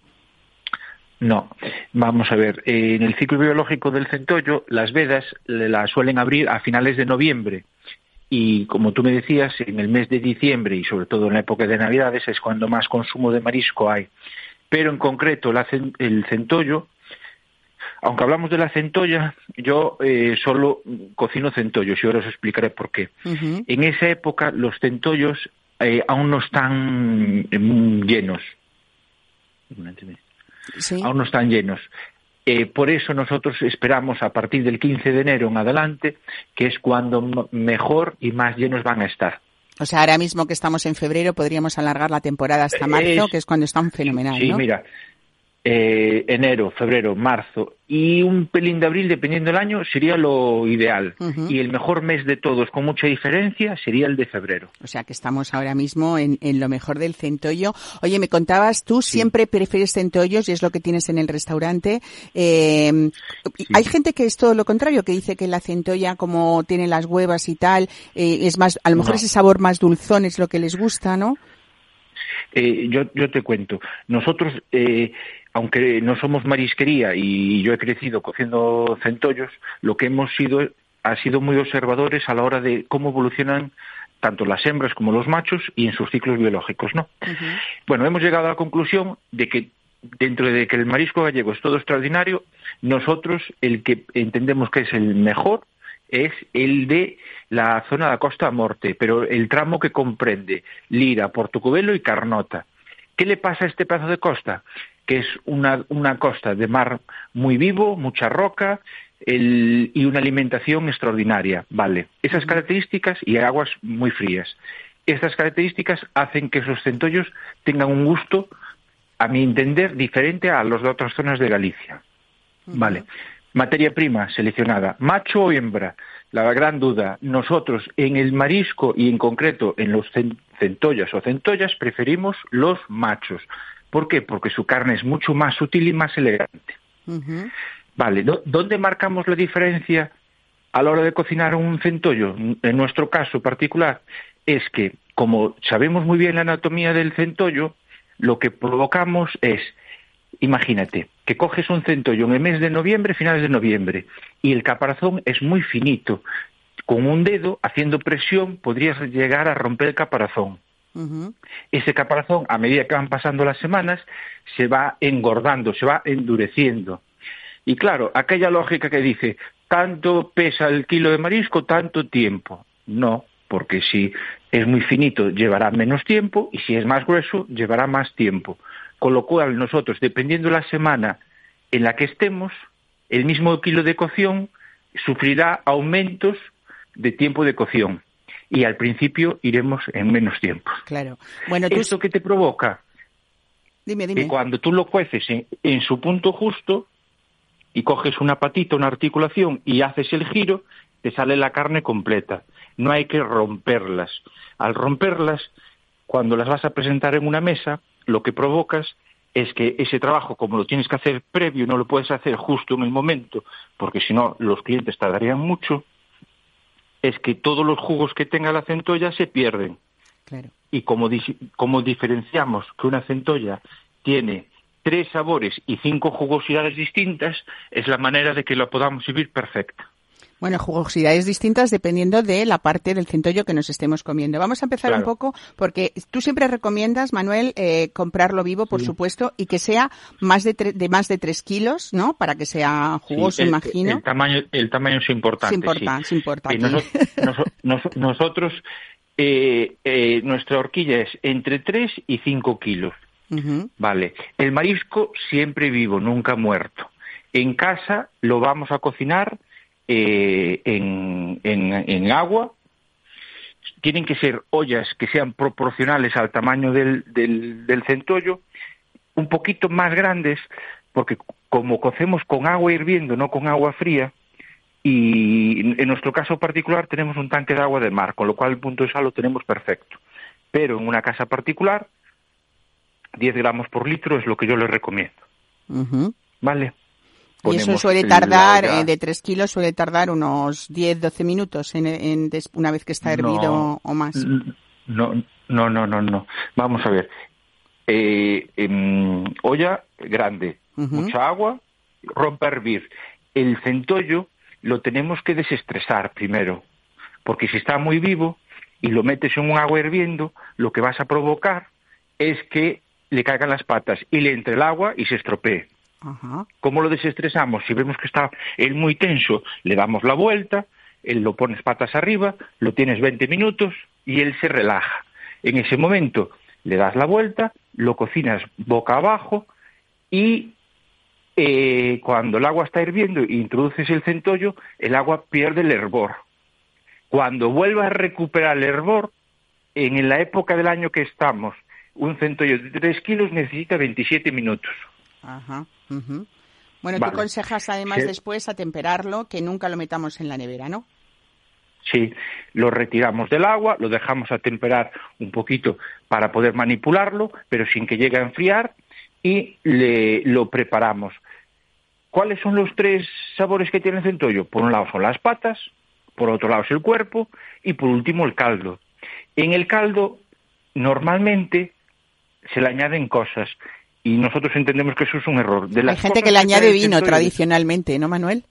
No, vamos a ver, en el ciclo biológico del centollo las vedas las suelen abrir a finales de noviembre y como tú me decías, en el mes de diciembre y sobre todo en la época de Navidades es cuando más consumo de marisco hay. Pero en concreto el centollo aunque hablamos de la centolla, yo eh, solo cocino centollos y ahora os explicaré por qué. En esa época los centollos eh, aún no están mm, llenos. Aún no están llenos. Eh, por eso nosotros esperamos a partir del 15 de enero en adelante, que es cuando mejor y más llenos van a estar. O sea, ahora mismo que estamos en febrero podríamos alargar la temporada hasta marzo, que es cuando están fenomenal. Sí, mira, eh, enero, febrero, marzo y un pelín de abril, dependiendo del año, sería lo ideal. Y el mejor mes de todos, con mucha diferencia, sería el de febrero. O sea que estamos ahora mismo en, lo mejor del centollo. Oye, me contabas, tú siempre prefieres centollos y es lo que tienes en el restaurante. Eh, hay gente que es todo lo contrario, que dice que la centolla, como tiene las huevas y tal, eh, es más, a lo mejor ese sabor más dulzón es lo que les gusta, ¿no? Eh, yo, yo te cuento. Nosotros, eh, aunque no somos marisquería y yo he crecido cociendo centollos, lo que hemos sido ha sido muy observadores a la hora de cómo evolucionan tanto las hembras como los machos y en sus ciclos biológicos, ¿no? Bueno, hemos llegado a la conclusión de que dentro de que el marisco gallego es todo extraordinario, nosotros el que entendemos que es el mejor es el de la zona de Costa Morte, pero el tramo que comprende Lira, Portocubelo y Carnota. ¿Qué le pasa a este pedazo de costa? Que es una, una costa de mar muy vivo, mucha roca y una alimentación extraordinaria. Vale. Esas características y aguas muy frías. Estas características hacen que esos centollos tengan un gusto, a mi entender, diferente a los de otras zonas de Galicia. Vale. Materia prima seleccionada, macho o hembra. La gran duda, nosotros en el marisco y en concreto en los centollas o centollas preferimos los machos. ¿Por qué? Porque su carne es mucho más sutil y más elegante. Vale, ¿dónde marcamos la diferencia a la hora de cocinar un centollo? En nuestro caso particular es que, como sabemos muy bien la anatomía del centollo, lo que provocamos es Imagínate que coges un centollo en el mes de noviembre, finales de noviembre, y el caparazón es muy finito. Con un dedo, haciendo presión, podrías llegar a romper el caparazón. Ese caparazón, a medida que van pasando las semanas, se va engordando, se va endureciendo. Y claro, aquella lógica que dice, tanto pesa el kilo de marisco, tanto tiempo. No, porque si es muy finito, llevará menos tiempo, y si es más grueso, llevará más tiempo. Con lo cual nosotros, dependiendo de la semana en la que estemos, el mismo kilo de cocción sufrirá aumentos de tiempo de cocción. Y al principio iremos en menos tiempo. Claro. Bueno, ¿Esto qué te provoca? Dime, dime. Que cuando tú lo cueces en, su punto justo y coges una patita, una articulación y haces el giro, te sale la carne completa. No hay que romperlas. Al romperlas, cuando las vas a presentar en una mesa, lo que provocas es que ese trabajo, como lo tienes que hacer previo, no lo puedes hacer justo en el momento, porque si no los clientes tardarían mucho, es que todos los jugos que tenga la centolla se pierden. Y como, como diferenciamos que una centolla tiene tres sabores y cinco jugosidades distintas, es la manera de que lo podamos vivir perfecta. Bueno, jugosidades distintas dependiendo de la parte del centollo que nos estemos comiendo. Vamos a empezar un poco porque tú siempre recomiendas, Manuel, eh, comprarlo vivo, por supuesto, y que sea más de, de más de tres kilos, ¿no? Para que sea jugoso, imagino. El tamaño, el tamaño es importante. Es importante, nosotros, eh, eh, nuestra horquilla es entre 3 y 5 kilos. Vale. El marisco siempre vivo, nunca muerto. En casa lo vamos a cocinar eh, en, en, agua. Tienen que ser ollas que sean proporcionales al tamaño del, del, centollo, un poquito más grandes, porque como cocemos con agua hirviendo, no con agua fría, y en nuestro caso particular tenemos un tanque de agua de mar, con lo cual el punto de sal lo tenemos perfecto. Pero en una casa particular, 10 gramos por litro es lo que yo les recomiendo. ¿Vale? Y eso suele tardar, eh, de 3 kilos, suele tardar unos 10, 12 minutos en, una vez que está hervido o más. No, no, no, no, no. Vamos a ver. Eh, olla grande, mucha agua, rompe a hervir. El centollo lo tenemos que desestresar primero, porque si está muy vivo y lo metes en un agua hirviendo, lo que vas a provocar es que le caigan las patas y le entre el agua y se estropee. ¿Cómo lo desestresamos? Si vemos que está él muy tenso, le damos la vuelta, él lo pones patas arriba, lo tienes 20 minutos y él se relaja. En ese momento le das la vuelta, lo cocinas boca abajo y eh, cuando el agua está hirviendo e introduces el centollo, el agua pierde el hervor. Cuando vuelva a recuperar el hervor, en la época del año que estamos, un centollo de 3 kilos necesita 27 minutos. Ajá. Bueno, tú aconsejas además después a temperarlo, que nunca lo metamos en la nevera, ¿no? Sí, lo retiramos del agua, lo dejamos a temperar un poquito para poder manipularlo, pero sin que llegue a enfriar y le, lo preparamos. ¿Cuáles son los tres sabores que tiene el centollo? Por un lado son las patas, por otro lado es el cuerpo y por último el caldo. En el caldo normalmente se le añaden cosas y nosotros entendemos que eso es un error. De Hay gente que le añade vino tradicionalmente, ¿no, Manuel?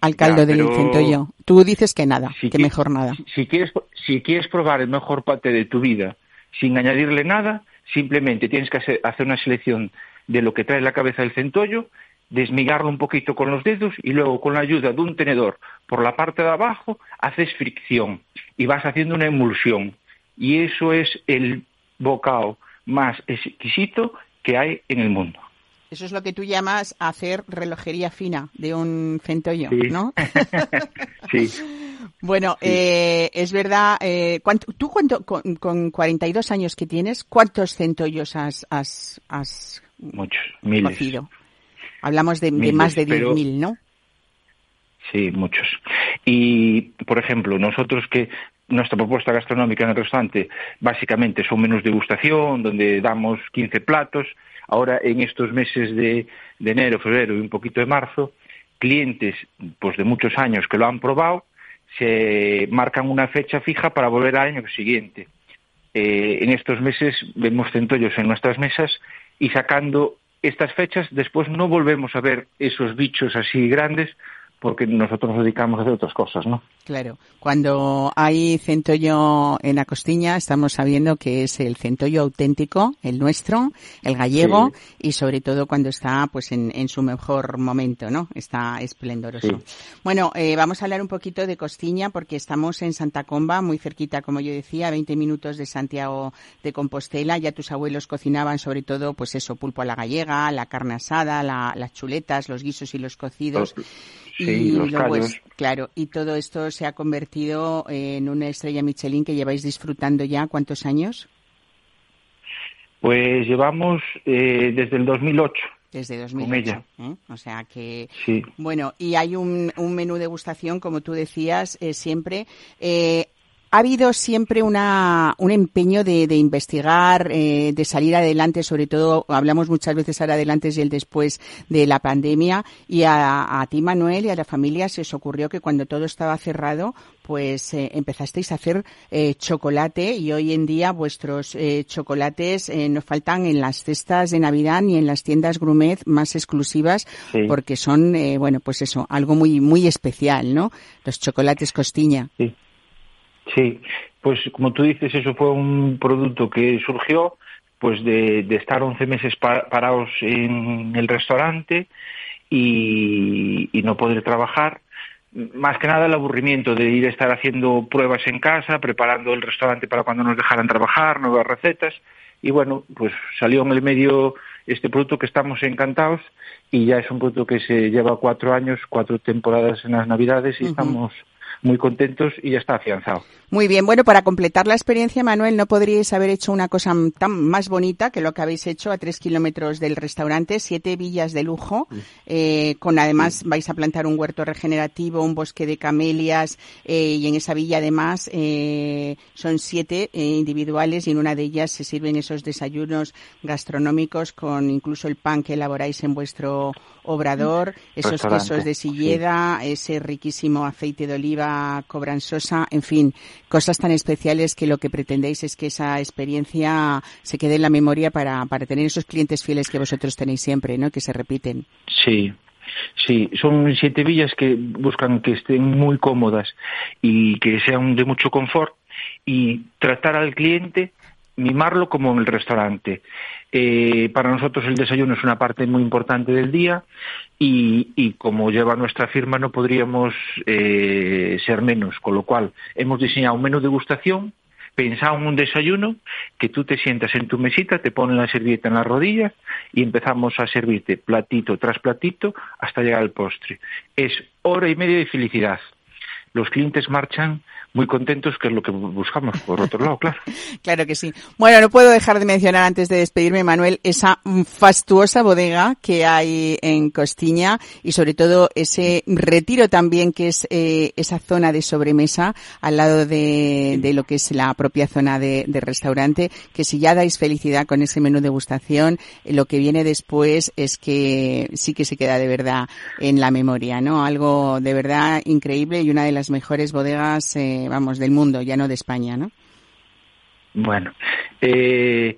Al caldo del centollo. Tú dices que nada, que mejor nada. Si, quieres, si quieres probar el mejor pate de tu vida sin añadirle nada, simplemente tienes que hacer una selección de lo que trae la cabeza del centollo desmigarlo un poquito con los dedos y luego con la ayuda de un tenedor por la parte de abajo haces fricción y vas haciendo una emulsión. Y eso es el bocado más exquisito que hay en el mundo. Eso es lo que tú llamas hacer relojería fina de un centollo, ¿no? [LAUGHS] sí. Bueno, Eh, es verdad. Eh, ¿Tú cuánto, con, con, 42 años que tienes, cuántos centollos has, has, has Muchos, miles. Hablamos de, más de 10.000, ¿no? Sí, muchos. Y, por ejemplo, nosotros que nuestra propuesta gastronómica en el restaurante básicamente son menús de degustación, donde damos 15 platos. Ahora, en estos meses de, enero, febrero y un poquito de marzo, clientes pues de muchos años que lo han probado se marcan una fecha fija para volver al año siguiente. Eh, en estos meses vemos centollos en nuestras mesas y sacando estas fechas después no volvemos a ver esos bichos así grandes porque nosotros nos dedicamos a hacer otras cosas, ¿no? Claro. Cuando hay centollo en la costiña, estamos sabiendo que es el centollo auténtico, el nuestro, el gallego, y sobre todo cuando está, pues, en, en su mejor momento, ¿no? Está esplendoroso. Bueno, eh, vamos a hablar un poquito de costiña porque estamos en Santa Comba, muy cerquita, como yo decía, 20 minutos de Santiago de Compostela. Ya tus abuelos cocinaban sobre todo, pues eso, pulpo a la gallega, la carne asada, las chuletas, los guisos y los cocidos y luego claro, y todo esto se ha convertido en una estrella Michelin que lleváis disfrutando ya cuántos años? Pues llevamos eh, desde el 2008. Desde 2008. ¿eh? O sea que. Bueno, y hay un, un menú degustación, como tú decías, eh, siempre. Eh, ha habido siempre una, un empeño de, de investigar, eh, de salir adelante, sobre todo hablamos muchas veces ahora adelante y el después de la pandemia. Y a, a, ti, Manuel, y a la familia se os ocurrió que cuando todo estaba cerrado, pues eh, empezasteis a hacer eh, chocolate y hoy en día vuestros eh, chocolates eh, no faltan en las cestas de Navidad ni en las tiendas Grumet más exclusivas porque son, eh, bueno, pues eso, algo muy, muy especial, ¿no? Los chocolates Costiña. Sí. Sí, pues como tú dices, eso fue un producto que surgió pues de, de estar 11 meses parados en el restaurante y, y, no poder trabajar. Más que nada el aburrimiento de ir a estar haciendo pruebas en casa, preparando el restaurante para cuando nos dejaran trabajar, nuevas recetas. Y bueno, pues salió en el medio este producto que estamos encantados y ya es un producto que se lleva cuatro años, cuatro temporadas en las Navidades y uh -huh. estamos muy contentos y ya está afianzado. Muy bien, bueno, para completar la experiencia, Manuel, ¿no podríais haber hecho una cosa tan más bonita que lo que habéis hecho a tres kilómetros del restaurante? Siete villas de lujo, eh, con además vais a plantar un huerto regenerativo, un bosque de camelias, eh, y en esa villa además eh, son siete eh, individuales y en una de ellas se sirven esos desayunos gastronómicos con incluso el pan que elaboráis en vuestro obrador, esos quesos de silleda, sí. ese riquísimo aceite de oliva cobranzosa, en fin, cosas tan especiales que lo que pretendéis es que esa experiencia se quede en la memoria para, para tener esos clientes fieles que vosotros tenéis siempre, ¿no? Que se repiten. Sí, Sí, son siete villas que buscan que estén muy cómodas y que sean de mucho confort y tratar al cliente, mimarlo como en el restaurante. Eh, para nosotros el desayuno es una parte muy importante del día y, como lleva nuestra firma no podríamos eh, ser menos, con lo cual hemos diseñado un menú de degustación pensado en un desayuno que tú te sientas en tu mesita, te ponen la servilleta en las rodillas y empezamos a servirte platito tras platito hasta llegar al postre. Es hora y media de felicidad. los clientes marchan muy contentos, que es lo que buscamos, por otro lado, claro. [LAUGHS] claro que sí. Bueno, no puedo dejar de mencionar antes de despedirme, Manuel, esa fastuosa bodega que hay en Costiña y sobre todo ese retiro también que es eh, esa zona de sobremesa al lado de, de, lo que es la propia zona de, de, restaurante, que si ya dais felicidad con ese menú degustación, lo que viene después es que sí que se queda de verdad en la memoria, ¿no? Algo de verdad increíble y una de las mejores bodegas eh, vamos, del mundo, ya no de España, ¿no? Bueno, eh,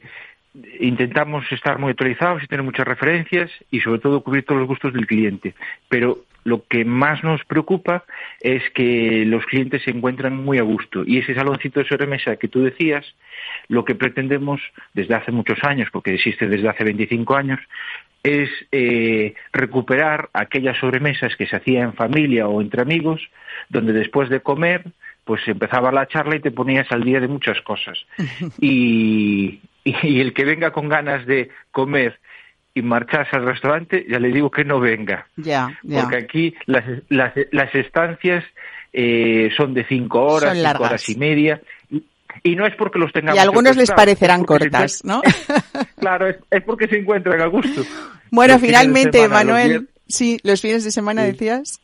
intentamos estar muy actualizados y tener muchas referencias y sobre todo cubrir todos los gustos del cliente. Pero lo que más nos preocupa es que los clientes se encuentran muy a gusto y ese saloncito de sobremesa que tú decías, lo que pretendemos desde hace muchos años, porque existe desde hace 25 años, es eh, recuperar aquellas sobremesas que se hacían en familia o entre amigos, donde después de comer pues empezaba la charla y te ponías al día de muchas cosas. [LAUGHS] Y, y, el que venga con ganas de comer y marcharse al restaurante, ya le digo que no venga. Ya, Porque aquí las, las, las estancias eh, son de cinco horas, cinco horas y media. Y, no es porque los tengamos. Y a algunos les parecerán cortas, ¿no? [LAUGHS] claro, es, porque se encuentran a gusto. Bueno, finalmente, Manuel, sí, los fines de semana decías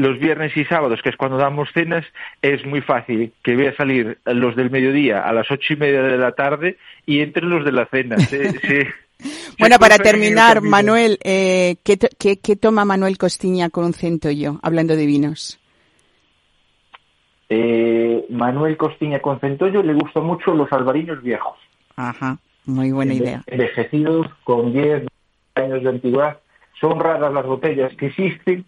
los viernes y sábados, que es cuando damos cenas, es muy fácil que vea salir los del mediodía a las ocho y media de la tarde y entren los de la cena. [LAUGHS] bueno, para terminar, Manuel, eh, ¿qué, qué, toma Manuel Costiña con un centollo, hablando de vinos? Eh, Manuel Costiña con centollo le gustan mucho los albariños viejos. Ajá, muy buena idea. Envejecidos con 10 años de antigüedad. Son raras las botellas que existen,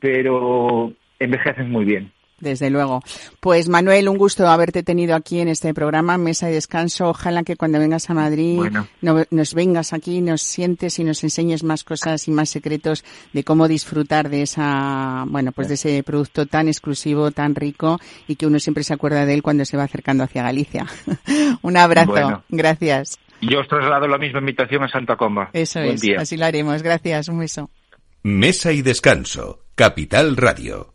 pero envejecen muy bien. Desde luego. Pues Manuel, un gusto haberte tenido aquí en este programa, Mesa y Descanso. Ojalá que cuando vengas a Madrid nos vengas aquí, nos sientes y nos enseñes más cosas y más secretos de cómo disfrutar de esa, bueno, pues de ese producto tan exclusivo, tan rico y que uno siempre se acuerda de él cuando se va acercando hacia Galicia. [LAUGHS] un abrazo. Gracias. Yo os traslado la misma invitación a Santa Comba. Eso es. Así lo haremos. Gracias. Un beso. Mesa y Descanso. Capital Radio.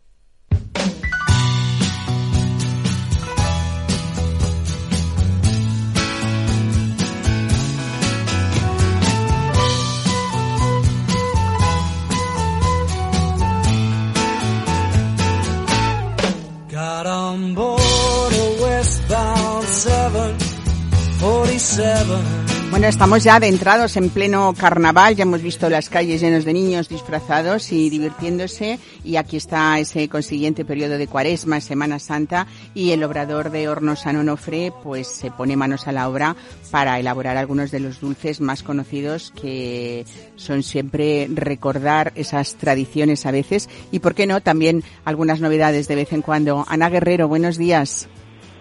Got on board a westbound 747 bueno, estamos ya adentrados en pleno carnaval, ya hemos visto las calles llenas de niños disfrazados y divirtiéndose y aquí está ese consiguiente periodo de cuaresma, Semana Santa y el obrador de Hornos San Onofre pues se pone manos a la obra para elaborar algunos de los dulces más conocidos que son siempre recordar esas tradiciones a veces y por qué no también algunas novedades de vez en cuando. Ana Guerrero, buenos días.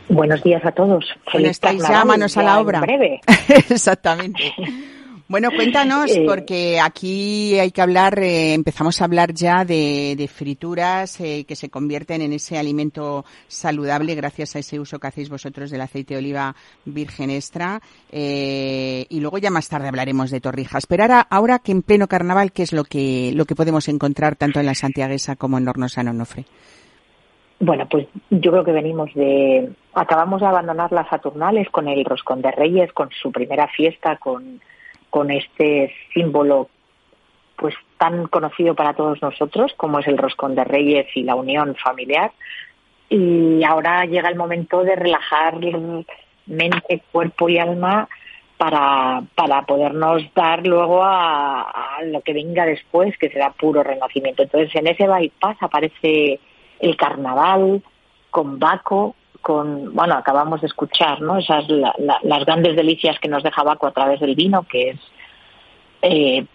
Buenos días a todos. Bueno, estáis ya manos a la obra. breve. [LAUGHS] Exactamente. Bueno, cuéntanos, [LAUGHS] eh, porque aquí hay que hablar, eh, empezamos a hablar ya de, frituras eh, que se convierten en ese alimento saludable gracias a ese uso que hacéis vosotros del aceite de oliva virgen extra. y luego ya más tarde hablaremos de torrijas. Pero ahora, ahora que en pleno carnaval, ¿qué es lo que, lo que podemos encontrar tanto en la Santiaguesa como en Hornos San Onofre? Bueno, pues yo creo que venimos de. Acabamos de abandonar las Saturnales con el Roscón de Reyes, con su primera fiesta, con, con este símbolo pues tan conocido para todos nosotros como es el Roscón de Reyes y la unión familiar. Y ahora llega el momento de relajar mente, cuerpo y alma para, para podernos dar luego a, a lo que venga después, que será puro renacimiento. Entonces, en ese bypass aparece el carnaval, con Baco, con, bueno, acabamos de escuchar, ¿no? Esas las grandes delicias que nos deja Baco a través del vino, que es eh,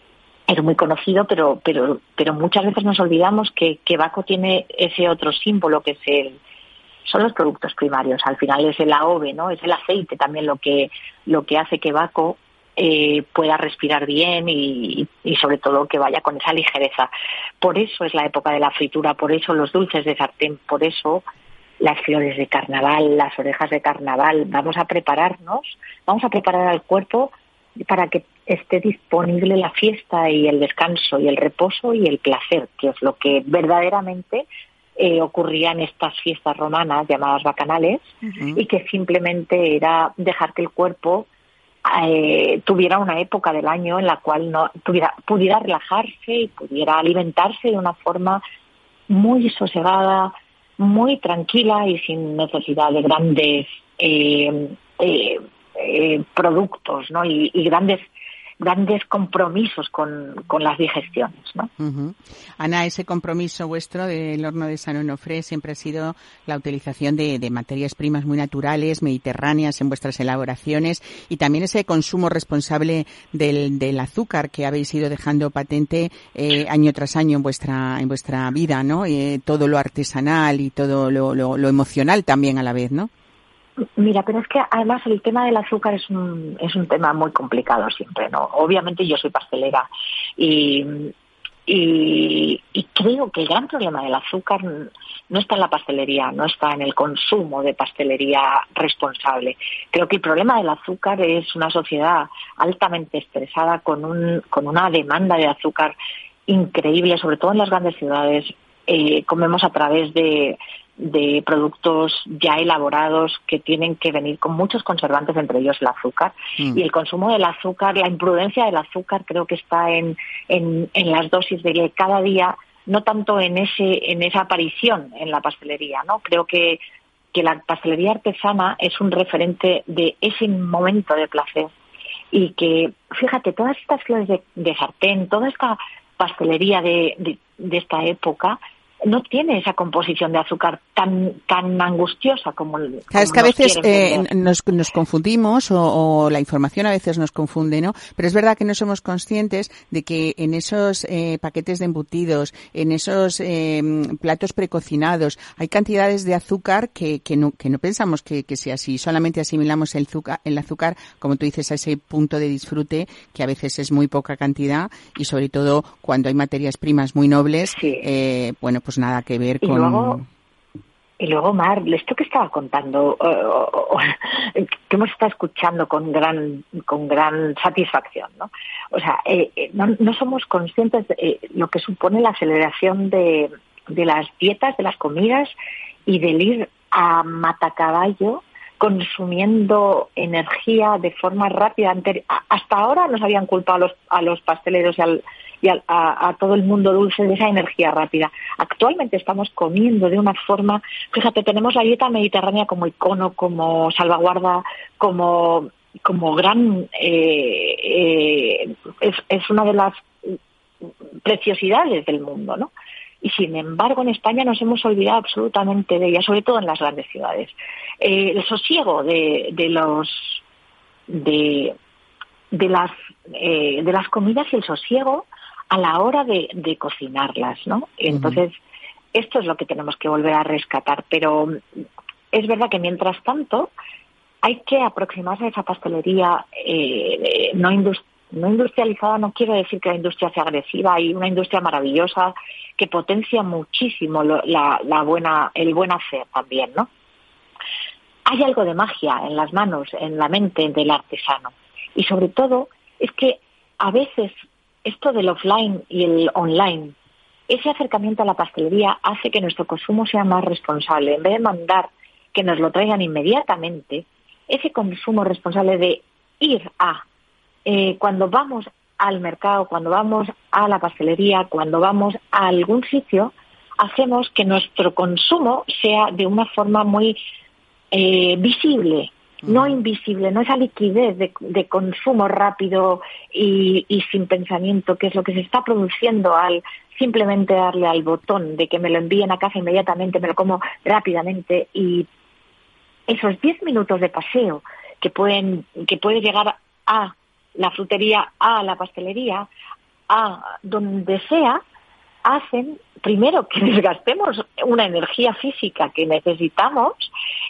es muy conocido, pero, pero, pero muchas veces nos olvidamos que, que Baco tiene ese otro símbolo que es el, son los productos primarios. Al final es el AOVE, ¿no? Es el aceite también lo que, lo que hace que Baco eh, pueda respirar bien y, sobre todo que vaya con esa ligereza. Por eso es la época de la fritura, por eso los dulces de sartén, por eso las flores de carnaval, las orejas de carnaval. Vamos a prepararnos, vamos a preparar al cuerpo para que esté disponible la fiesta y el descanso y el reposo y el placer, que es lo que verdaderamente eh, ocurría en estas fiestas romanas llamadas bacanales y que simplemente era dejar que el cuerpo eh, tuviera una época del año en la cual no tuviera, pudiera relajarse y pudiera alimentarse de una forma muy sosegada, muy tranquila y sin necesidad de grandes eh, eh, eh productos ¿no? y, y grandes grandes compromisos con, con las digestiones. ¿no? Ana, ese compromiso vuestro del horno de San Onofre siempre ha sido la utilización de, de, materias primas muy naturales, mediterráneas en vuestras elaboraciones y también ese consumo responsable del, del azúcar que habéis ido dejando patente eh, año tras año en vuestra, en vuestra vida, ¿no? Eh, todo lo artesanal y todo lo, lo, lo emocional también a la vez, ¿no? Mira, pero es que además el tema del azúcar es un, es un tema muy complicado siempre, ¿no? Obviamente yo soy pastelera y, y, creo que el gran problema del azúcar no está en la pastelería, no está en el consumo de pastelería responsable. Creo que el problema del azúcar es una sociedad altamente estresada con, un, con una demanda de azúcar increíble, sobre todo en las grandes ciudades. Eh, comemos a través de, de productos ya elaborados que tienen que venir con muchos conservantes, entre ellos el azúcar. Mm. Y el consumo del azúcar, la imprudencia del azúcar creo que está en, en, en las dosis de cada día, no tanto en, ese, en esa aparición en la pastelería. ¿no? Creo que, que la pastelería artesana es un referente de ese momento de placer. Y que, fíjate, todas estas flores de, de sartén, toda esta pastelería de, de, de esta época, no tiene esa composición de azúcar tan tan angustiosa como, el, como es que a veces eh, nos, nos, confundimos o, o, la información a veces nos confunde no pero es verdad que no somos conscientes de que en esos eh, paquetes de embutidos en esos eh, platos precocinados hay cantidades de azúcar que, que no que no pensamos que, que sea así. Solamente asimilamos el azúcar el azúcar como tú dices a ese punto de disfrute que a veces es muy poca cantidad y sobre todo cuando hay materias primas muy nobles sí. eh, bueno pues nada que ver con y luego, y luego Mar, esto que estaba contando, uh, uh, que hemos estado escuchando con gran, con gran satisfacción, ¿no? O sea, eh, no, no, somos conscientes de eh, lo que supone la aceleración de, de las dietas, de las comidas y del ir a matacaballo consumiendo energía de forma rápida. Hasta ahora nos habían culpado a los, a los pasteleros y al, y a, a, a, todo el mundo dulce de esa energía rápida. Actualmente estamos comiendo de una forma, fíjate, tenemos la dieta mediterránea como icono, como salvaguarda, como, como gran, eh, eh, es, es una de las preciosidades del mundo, ¿no? y sin embargo en España nos hemos olvidado absolutamente de ella, sobre todo en las grandes ciudades. Eh, el sosiego de, de los de, de las eh, de las comidas y el sosiego a la hora de, de cocinarlas, ¿no? Entonces, esto es lo que tenemos que volver a rescatar, pero es verdad que mientras tanto hay que aproximarse a esa pastelería eh, no, indust no industrializada, no quiero decir que la industria sea agresiva, hay una industria maravillosa que potencia muchísimo lo, la buena, el buen hacer también, ¿no? Hay algo de magia en las manos, en la mente del artesano. Y sobre todo es que a veces esto del offline y el online, ese acercamiento a la pastelería hace que nuestro consumo sea más responsable. En vez de mandar que nos lo traigan inmediatamente, ese consumo responsable de ir a, eh, cuando vamos al mercado, cuando vamos a la pastelería, cuando vamos a algún sitio, hacemos que nuestro consumo sea de una forma muy eh, visible, no invisible, no esa liquidez de, de consumo rápido y, y, sin pensamiento, que es lo que se está produciendo al simplemente darle al botón de que me lo envíen a casa inmediatamente, me lo como rápidamente y esos 10 minutos de paseo que pueden que puede llegar a la frutería, a la pastelería, a donde sea, hacen primero que [LAUGHS] desgastemos una energía física que necesitamos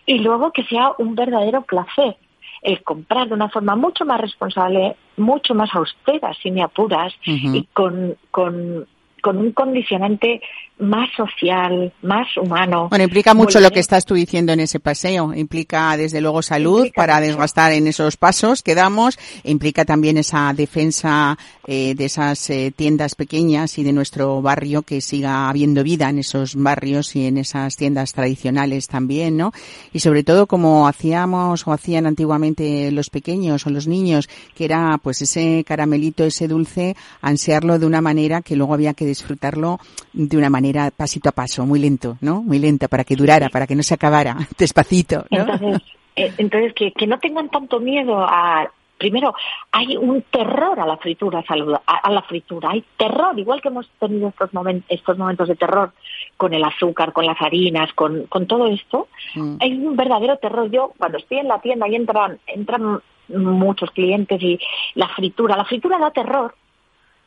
y luego que sea un verdadero placer el comprar de una forma mucho más responsable, mucho más austera, si me apuras, uh -huh. y con, con, con un condicionante más social, más humano. Bueno, implica mucho lo que estás tú diciendo en ese paseo. Implica, desde luego, salud para desgastar en esos pasos que damos. Implica también esa defensa eh, de esas eh, tiendas pequeñas y de nuestro barrio que siga habiendo vida en esos barrios y en esas tiendas tradicionales también, ¿no? Y sobre todo, como hacíamos o hacían antiguamente los pequeños o los niños, que era pues ese caramelito, ese dulce, ansiarlo de una manera que luego había que disfrutarlo de una manera pasito a paso, muy lento, ¿no? Muy lenta para que durara, para que no se acabara, [LAUGHS] despacito. Entonces, eh, entonces que, que no tengan tanto miedo a primero hay un terror a la fritura a, la fritura hay terror igual que hemos tenido estos momentos estos momentos de terror con el azúcar con las harinas con, con todo esto mm. hay un verdadero terror yo cuando estoy en la tienda y entran entran muchos clientes y la fritura la fritura da terror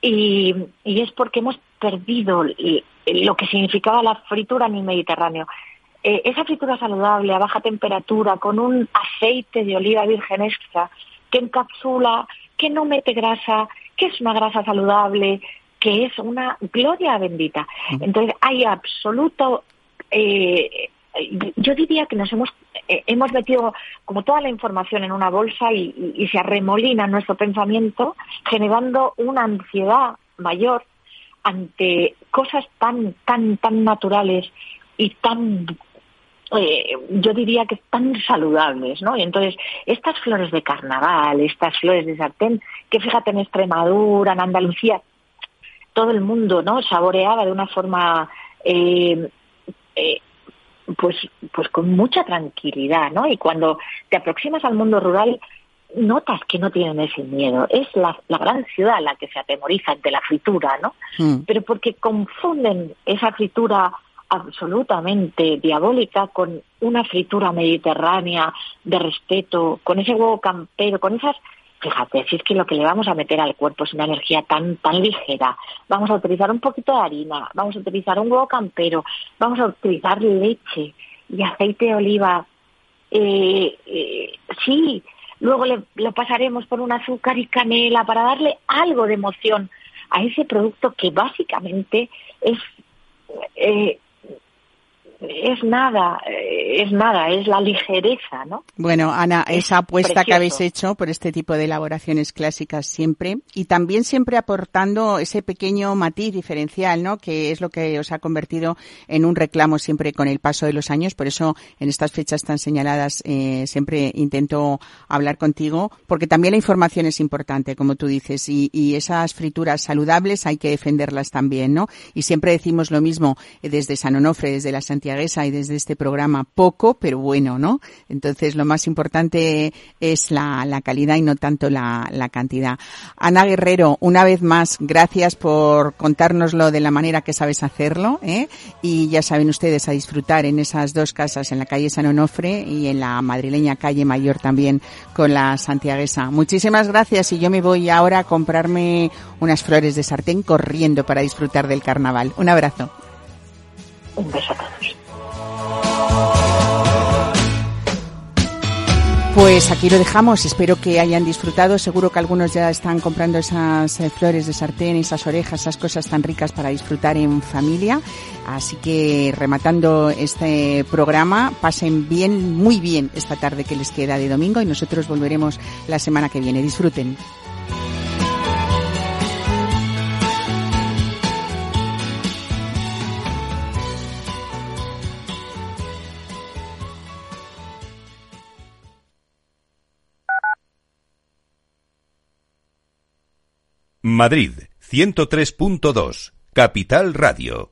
y, y es porque hemos perdido lo que significaba la fritura en el Mediterráneo. Eh, esa fritura saludable a baja temperatura con un aceite de oliva virgen extra que encapsula, que no mete grasa, que es una grasa saludable, que es una gloria bendita. Entonces hay absoluto, eh, yo diría que nos hemos eh, hemos metido como toda la información en una bolsa y, y se arremolina nuestro pensamiento generando una ansiedad mayor ante cosas tan, tan, tan naturales y tan eh, yo diría que tan saludables, ¿no? Y entonces, estas flores de carnaval, estas flores de sartén, que fíjate en Extremadura, en Andalucía, todo el mundo, ¿no? Saboreaba de una forma, eh, eh, pues, pues con mucha tranquilidad, ¿no? Y cuando te aproximas al mundo rural, notas que no tienen ese miedo. Es la, gran ciudad la que se atemoriza ante la fritura, ¿no? Mm. Pero porque confunden esa fritura absolutamente diabólica con una fritura mediterránea de respeto, con ese huevo campero, con esas fíjate, si es que lo que le vamos a meter al cuerpo es una energía tan tan ligera, vamos a utilizar un poquito de harina, vamos a utilizar un huevo campero, vamos a utilizar leche y aceite de oliva, eh, eh, sí, luego le, lo pasaremos por un azúcar y canela para darle algo de emoción a ese producto que básicamente es eh, es nada, eh, es nada, es la ligereza, ¿no? Bueno, Ana, esa apuesta que habéis hecho por este tipo de elaboraciones clásicas siempre y también siempre aportando ese pequeño matiz diferencial, ¿no? Que es lo que os ha convertido en un reclamo siempre con el paso de los años. Por eso, en estas fechas tan señaladas, eh, siempre intento hablar contigo, porque también la información es importante, como tú dices, y, y esas frituras saludables hay que defenderlas también, ¿no? Y siempre decimos lo mismo eh, desde San Onofre, desde la Santiago y desde este programa poco, pero bueno, ¿no? Entonces lo más importante es la, la calidad y no tanto la, la, cantidad. Ana Guerrero, una vez más, gracias por contárnoslo de la manera que sabes hacerlo, ¿eh? Y ya saben ustedes a disfrutar en esas dos casas, en la calle San Onofre y en la madrileña calle Mayor también con la santiaguesa. Muchísimas gracias y yo me voy ahora a comprarme unas flores de sartén corriendo para disfrutar del carnaval. Un abrazo. Un beso a todos. Pues aquí lo dejamos, espero que hayan disfrutado, seguro que algunos ya están comprando esas eh, flores de sartén, esas orejas, esas cosas tan ricas para disfrutar en familia, así que rematando este programa, pasen bien, muy bien esta tarde que les queda de domingo y nosotros volveremos la semana que viene, disfruten. Madrid 103.2, Capital Radio.